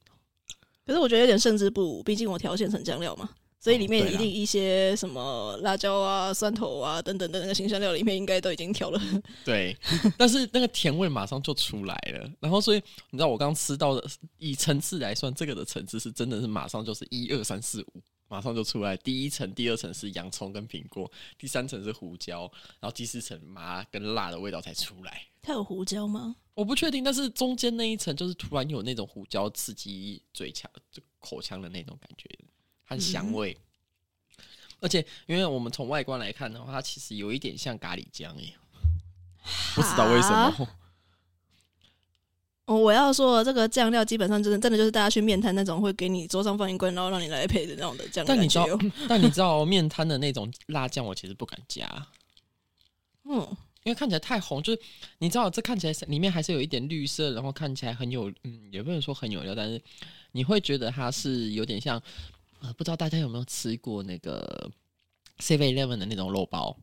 可是我觉得有点胜之不武，毕竟我调现成酱料嘛，所以里面一定一些什么辣椒啊、蒜头啊等等的那个新香料里面应该都已经调了。对，但是那个甜味马上就出来了。然后，所以你知道我刚吃到的，以层次来算，这个的层次是真的是马上就是一二三四五，马上就出来。第一层、第二层是洋葱跟苹果，第三层是胡椒，然后第四层麻跟辣的味道才出来。它有胡椒吗？我不确定，但是中间那一层就是突然有那种胡椒刺激嘴腔、就口腔的那种感觉和香味。而且，因为我们从外观来看的话，它其实有一点像咖喱酱耶，不知道为什么。哦，我要说这个酱料基本上真的真的就是大家去面摊那种会给你桌上放一罐，然后让你来配的那种的酱料。但你知道但你知道面摊的那种辣酱，我其实不敢加，嗯，因为看起来太红。就是你知道，这看起来里面还是有一点绿色，然后看起来很有，嗯，也不能说很有料，但是你会觉得它是有点像，呃，不知道大家有没有吃过那个 Seven Eleven 的那种肉包，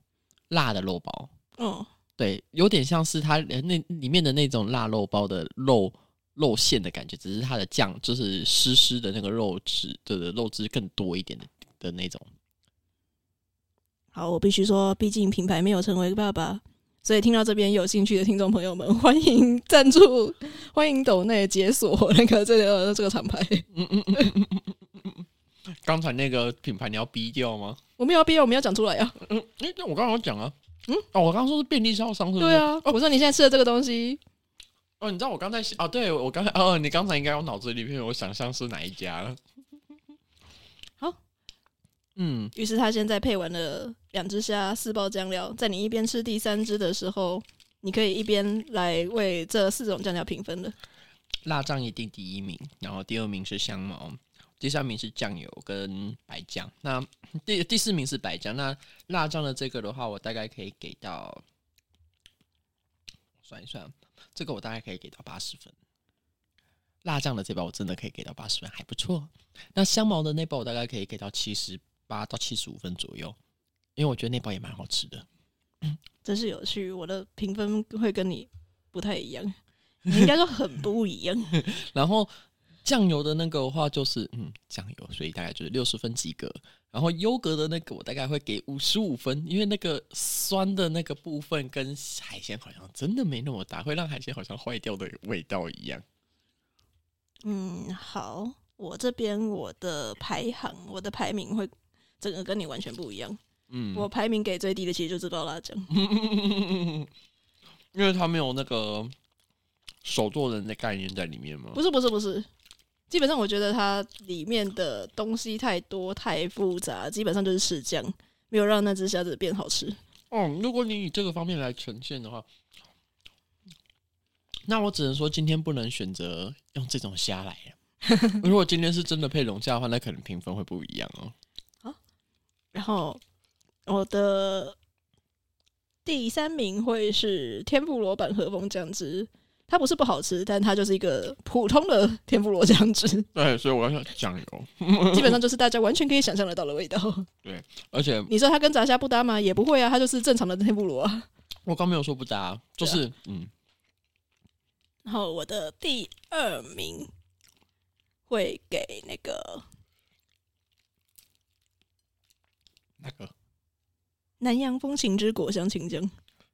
辣的肉包。哦，对，有点像是它那里面的那种辣肉包的肉肉馅的感觉，只是它的酱就是湿湿的那个肉质的肉汁更多一点的的那种。好，我必须说，毕竟品牌没有成为爸爸，所以听到这边有兴趣的听众朋友们，欢迎赞助，欢迎抖内解锁那个这个这个厂牌。刚才那个品牌你要逼掉吗？我没有必要，我们要讲出来啊。嗯，哎，我刚刚有讲啊。嗯，哦，我刚刚说是便利商商，是不是？对啊，哦我说你现在吃的这个东西，哦，你知道我刚才哦，对我刚才哦，你刚才应该我脑子里面有想象是哪一家了。好，嗯，于是他现在配完了两只虾、四包酱料，在你一边吃第三只的时候，你可以一边来为这四种酱料评分了。辣酱一定第一名，然后第二名是香茅。第三名是酱油跟白酱，那第第四名是白酱。那辣酱的这个的话，我大概可以给到，算一算，这个我大概可以给到八十分。辣酱的这包我真的可以给到八十分，还不错。那香茅的那包我大概可以给到七十八到七十五分左右，因为我觉得那包也蛮好吃的。真是有趣，我的评分会跟你不太一样，你应该说很不一样。然后。酱油的那个的话就是嗯酱油，所以大概就是六十分及格。然后优格的那个我大概会给五十五分，因为那个酸的那个部分跟海鲜好像真的没那么大，会让海鲜好像坏掉的味道一样。嗯，好，我这边我的排行，我的排名会整个跟你完全不一样。嗯，我排名给最低的其实就是包辣酱，因为它没有那个手做人的概念在里面吗？不是不是不是。基本上我觉得它里面的东西太多太复杂，基本上就是试酱，没有让那只虾子变好吃。嗯，如果你以这个方面来呈现的话，那我只能说今天不能选择用这种虾来了。如果今天是真的配龙虾的话，那可能评分会不一样哦。好，然后我的第三名会是天妇罗版和风酱汁。它不是不好吃，但它就是一个普通的 天妇罗酱汁。对，所以我要想酱油，基本上就是大家完全可以想象得到的味道。对，而且你说它跟炸虾不搭吗？也不会啊，它就是正常的天妇罗啊。我刚没有说不搭，就是、啊、嗯。然后我的第二名会给那个那个南洋风情之果香青酱，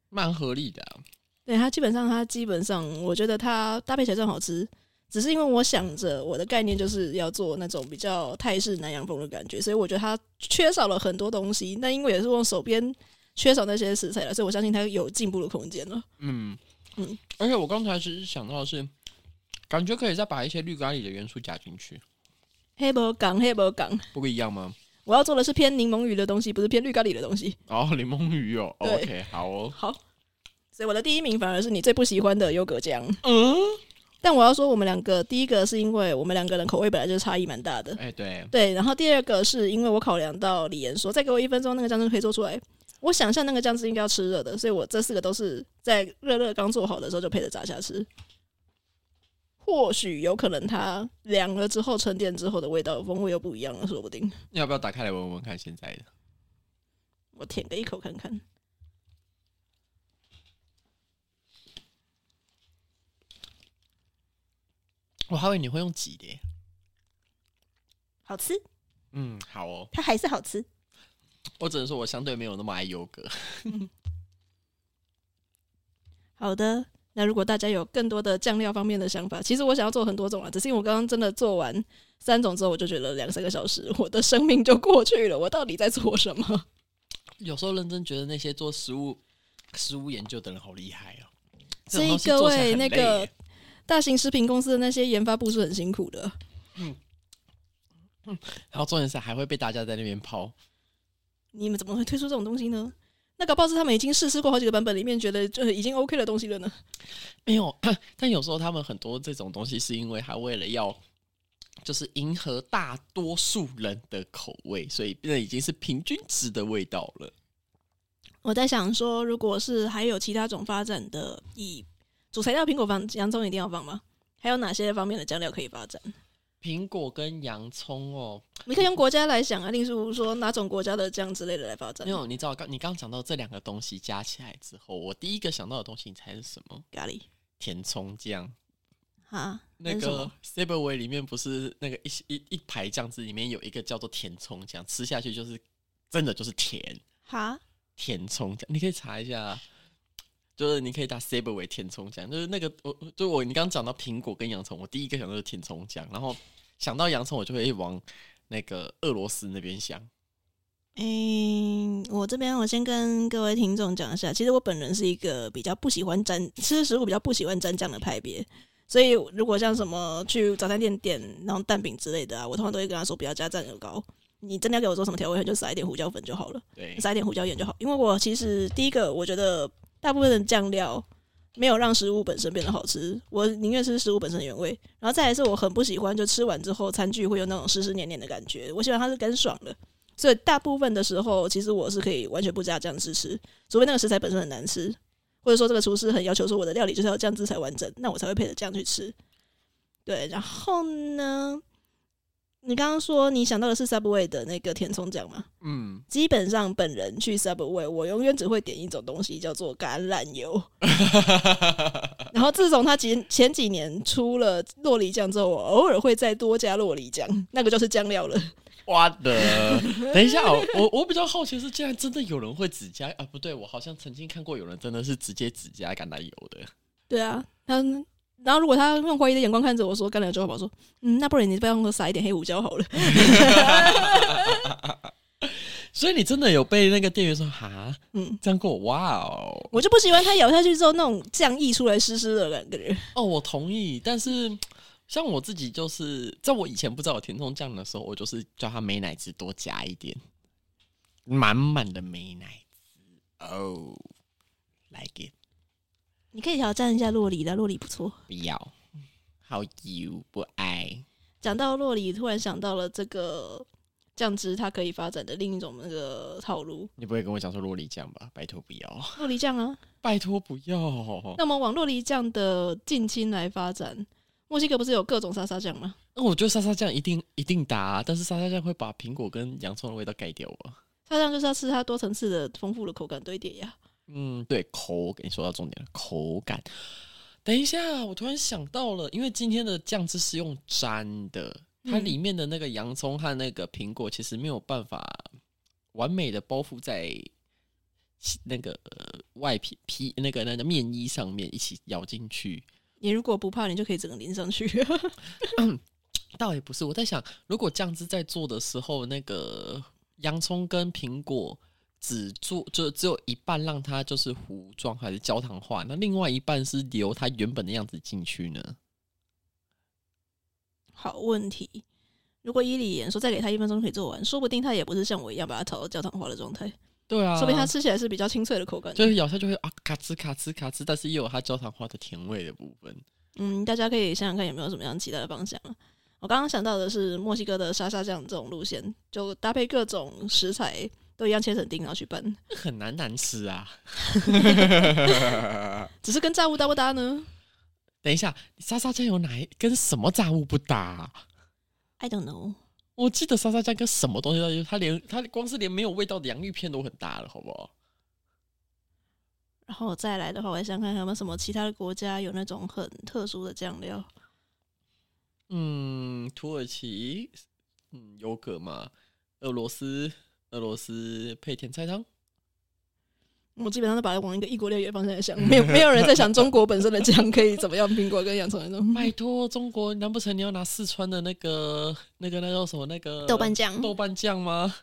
蛮合理的、啊。对它基本上，它基本上，我觉得它搭配起来真好吃。只是因为我想着我的概念就是要做那种比较泰式南洋风的感觉，所以我觉得它缺少了很多东西。那因为也是用手边缺少那些食材了，所以我相信它有进步的空间了。嗯嗯，嗯，而且我刚才其实想到的是，感觉可以再把一些绿咖喱的元素加进去。黑博港，黑博港，不一样吗？我要做的是偏柠檬鱼的东西，不是偏绿咖喱的东西。哦，柠檬鱼哦对，OK，好哦，好。所以我的第一名反而是你最不喜欢的优格酱。嗯，但我要说，我们两个第一个是因为我们两个人口味本来就差异蛮大的。哎、欸，对对。然后第二个是因为我考量到李岩说再给我一分钟，那个酱汁可以做出来。我想象那个酱汁应该要吃热的，所以我这四个都是在热热刚做好的时候就配着炸虾吃。或许有可能它凉了之后沉淀之后的味道风味又不一样了，说不定。你要不要打开来闻闻看？现在的，我舔个一口看看。我还以为你会用挤的，好吃。嗯，好哦，它还是好吃。我只能说我相对没有那么爱优格。好的，那如果大家有更多的酱料方面的想法，其实我想要做很多种啊，只是因为我刚刚真的做完三种之后，我就觉得两三个小时，我的生命就过去了。我到底在做什么？有时候认真觉得那些做食物、食物研究的人好厉害哦。所以各位，那个大型食品公司的那些研发部是很辛苦的。嗯嗯，然后重点是还会被大家在那边抛。你们怎么会推出这种东西呢？那搞不好是他们已经试吃过好几个版本里面觉得就已经 OK 的东西了呢。没有，但有时候他们很多这种东西是因为他为了要就是迎合大多数人的口味，所以变得已经是平均值的味道了。我在想说，如果是还有其他种发展的，以主材料苹果放洋葱一定要放吗？还有哪些方面的酱料可以发展？苹果跟洋葱哦，你可以用国家来想啊，例如说哪种国家的酱之类的来发展。没有，你知道刚你刚刚讲到这两个东西加起来之后，我第一个想到的东西，你猜是什么？咖喱甜葱酱。哈，那个 Subway 里面不是那个一一一排酱汁里面有一个叫做甜葱酱，吃下去就是真的就是甜。哈。甜葱酱，你可以查一下，就是你可以打 Subway 填充酱，就是那个我就我你刚刚讲到苹果跟洋葱，我第一个想到是填充酱，然后想到洋葱，我就会往那个俄罗斯那边想。嗯、欸，我这边我先跟各位听众讲一下，其实我本人是一个比较不喜欢沾吃食物比较不喜欢沾酱的派别，所以如果像什么去早餐店点那种蛋饼之类的啊，我通常都会跟他说不要加酱油膏。你真的要给我做什么调味，就撒一点胡椒粉就好了，对，撒一点胡椒盐就好。因为我其实第一个，我觉得大部分的酱料没有让食物本身变得好吃，我宁愿吃食物本身原味。然后再来是我很不喜欢，就吃完之后餐具会有那种湿湿黏黏的感觉，我喜欢它是干爽的。所以大部分的时候，其实我是可以完全不加酱汁吃，除非那个食材本身很难吃，或者说这个厨师很要求说我的料理就是要酱汁才完整，那我才会配着酱去吃。对，然后呢？你刚刚说你想到的是 Subway 的那个填充酱吗？嗯，基本上本人去 Subway，我永远只会点一种东西，叫做橄榄油。然后自从他前前几年出了洛梨酱之后，我偶尔会再多加洛梨酱，那个就是酱料了。哇的，等一下，我我比较好奇是，竟然真的有人会只加啊？不对，我好像曾经看过有人真的是直接只加橄榄油的。对啊，他。然后，如果他用怀疑的眼光看着我说：“橄榄油就好。”我说：“嗯，那不然你不要用撒一点黑胡椒好了。”所以你真的有被那个店员说：“哈，嗯，这样过哇哦！”我就不喜欢他咬下去之后那种酱溢出来湿湿的感觉。哦，我同意。但是像我自己，就是在我以前不知道有甜葱酱的时候，我就是叫他美奶滋多加一点，满满的美乃滋。哦，like it。你可以挑战一下洛里的，洛里不错。不要，好油不爱。讲到洛里，突然想到了这个酱汁，它可以发展的另一种那个套路。你不会跟我讲说洛里酱吧？拜托不要。洛里酱啊，拜托不要。那么往洛里酱的近亲来发展，墨西哥不是有各种沙沙酱吗？那我觉得沙沙酱一定一定搭啊，但是沙沙酱会把苹果跟洋葱的味道盖掉啊。沙沙酱就是要吃它多层次的丰富的口感堆叠呀。嗯，对，口给你说到重点了，口感。等一下，我突然想到了，因为今天的酱汁是用粘的，它里面的那个洋葱和那个苹果其实没有办法完美的包覆在那个外皮皮那个那个面衣上面一起咬进去。你如果不怕，你就可以整个淋上去。嗯，倒也不是，我在想，如果酱汁在做的时候，那个洋葱跟苹果。只做就只有一半让它就是糊状还是焦糖化，那另外一半是留它原本的样子进去呢？好问题，如果伊里言说再给他一分钟可以做完，说不定他也不是像我一样把它炒到焦糖化的状态。对啊，说不定它吃起来是比较清脆的口感，就是咬下就会啊咔哧咔哧咔哧，但是又有它焦糖化的甜味的部分。嗯，大家可以想想看有没有什么样其他的方向。我刚刚想到的是墨西哥的沙沙酱这种路线，就搭配各种食材。都一样切成丁，然后去拌，很难难吃啊！只是跟炸物搭不搭呢？等一下，沙沙酱有哪一跟什么炸物不搭？I don't know。我记得沙沙酱跟什么东西都，它连它光是连没有味道的洋芋片都很搭了，好不好？然后再来的话，我想看看有没有什么其他的国家有那种很特殊的酱料。嗯，土耳其，嗯，优格嘛。俄罗斯，俄罗斯配甜菜汤。我基本上都把它往一个异国料理的方向来想，没有 没有人在想中国本身的酱可以怎么样，苹果跟洋葱那种。拜托，中国难不成你要拿四川的那个、那个、那叫什么那个豆瓣酱？豆瓣酱吗？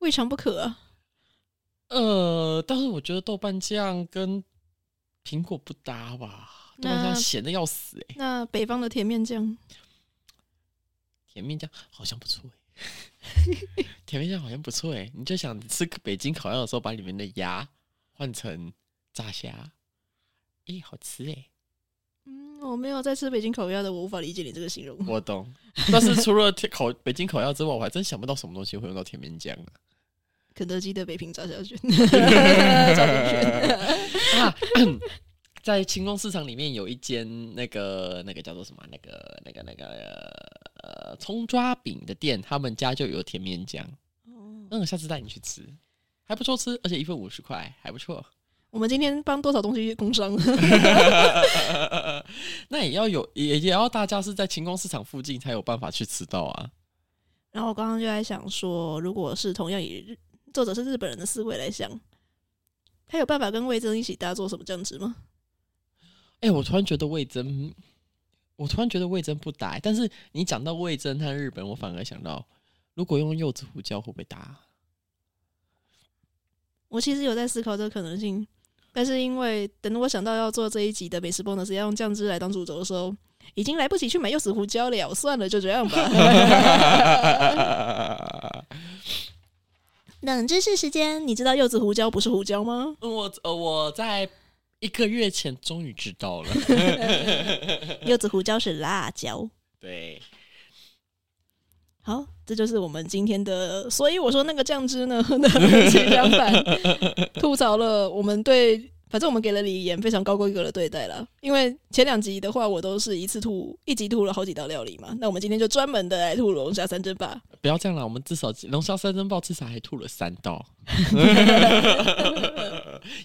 未尝不可啊。呃，但是我觉得豆瓣酱跟苹果不搭吧，豆瓣酱咸的要死哎、欸。那北方的甜面酱，甜面酱好像不错哎，甜面酱好像不错哎，你就想吃北京烤鸭的时候，把里面的鸭。换成炸虾，咦，好吃哎！嗯，我没有在吃北京烤鸭的，我无法理解你这个形容。我懂，但是除了烤北京烤鸭之外，我还真想不到什么东西会用到甜面酱啊。肯德基的北平炸虾卷，啊，在清宫市场里面有一间那个那个叫做什么？那个那个那个呃葱抓饼的店，他们家就有甜面酱。哦，那我下次带你去吃。还不错吃，而且一份五十块，还不错。我们今天帮多少东西工商？那也要有，也也要大家是在清宫市场附近才有办法去吃到啊。然后我刚刚就在想说，如果是同样以日作者是日本人的思维来想，他有办法跟魏征一起搭做什么酱汁吗？哎、欸，我突然觉得味噌，我突然觉得味噌不搭。但是你讲到味噌和日本，我反而想到，如果用柚子胡椒会不会搭？我其实有在思考这个可能性，但是因为等我想到要做这一集的美食 bonus 要用酱汁来当主轴的时候，已经来不及去买柚子胡椒了。算了，就这样吧。冷知识时间，你知道柚子胡椒不是胡椒吗？我呃，我在一个月前终于知道了，柚子胡椒是辣椒。对。好，这就是我们今天的。所以我说那个酱汁呢，的相反吐槽了我们对，反正我们给了李岩非常高规格的对待了。因为前两集的话，我都是一次吐，一集吐了好几道料理嘛。那我们今天就专门的来吐龙虾三珍霸。不要这样了，我们至少龙虾三珍霸至少还吐了三道，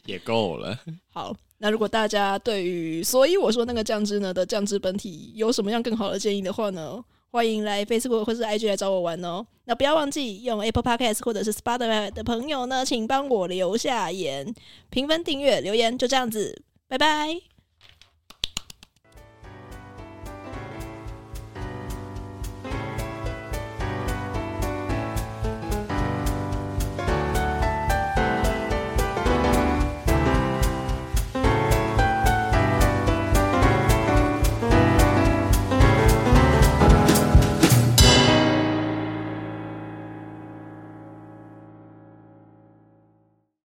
也够了。好，那如果大家对于所以我说那个酱汁呢的酱汁本体有什么样更好的建议的话呢？欢迎来 Facebook 或是 IG 来找我玩哦。那不要忘记用 Apple Podcast 或者是 Spotify 的朋友呢，请帮我留下言、评分、订阅、留言，就这样子，拜拜。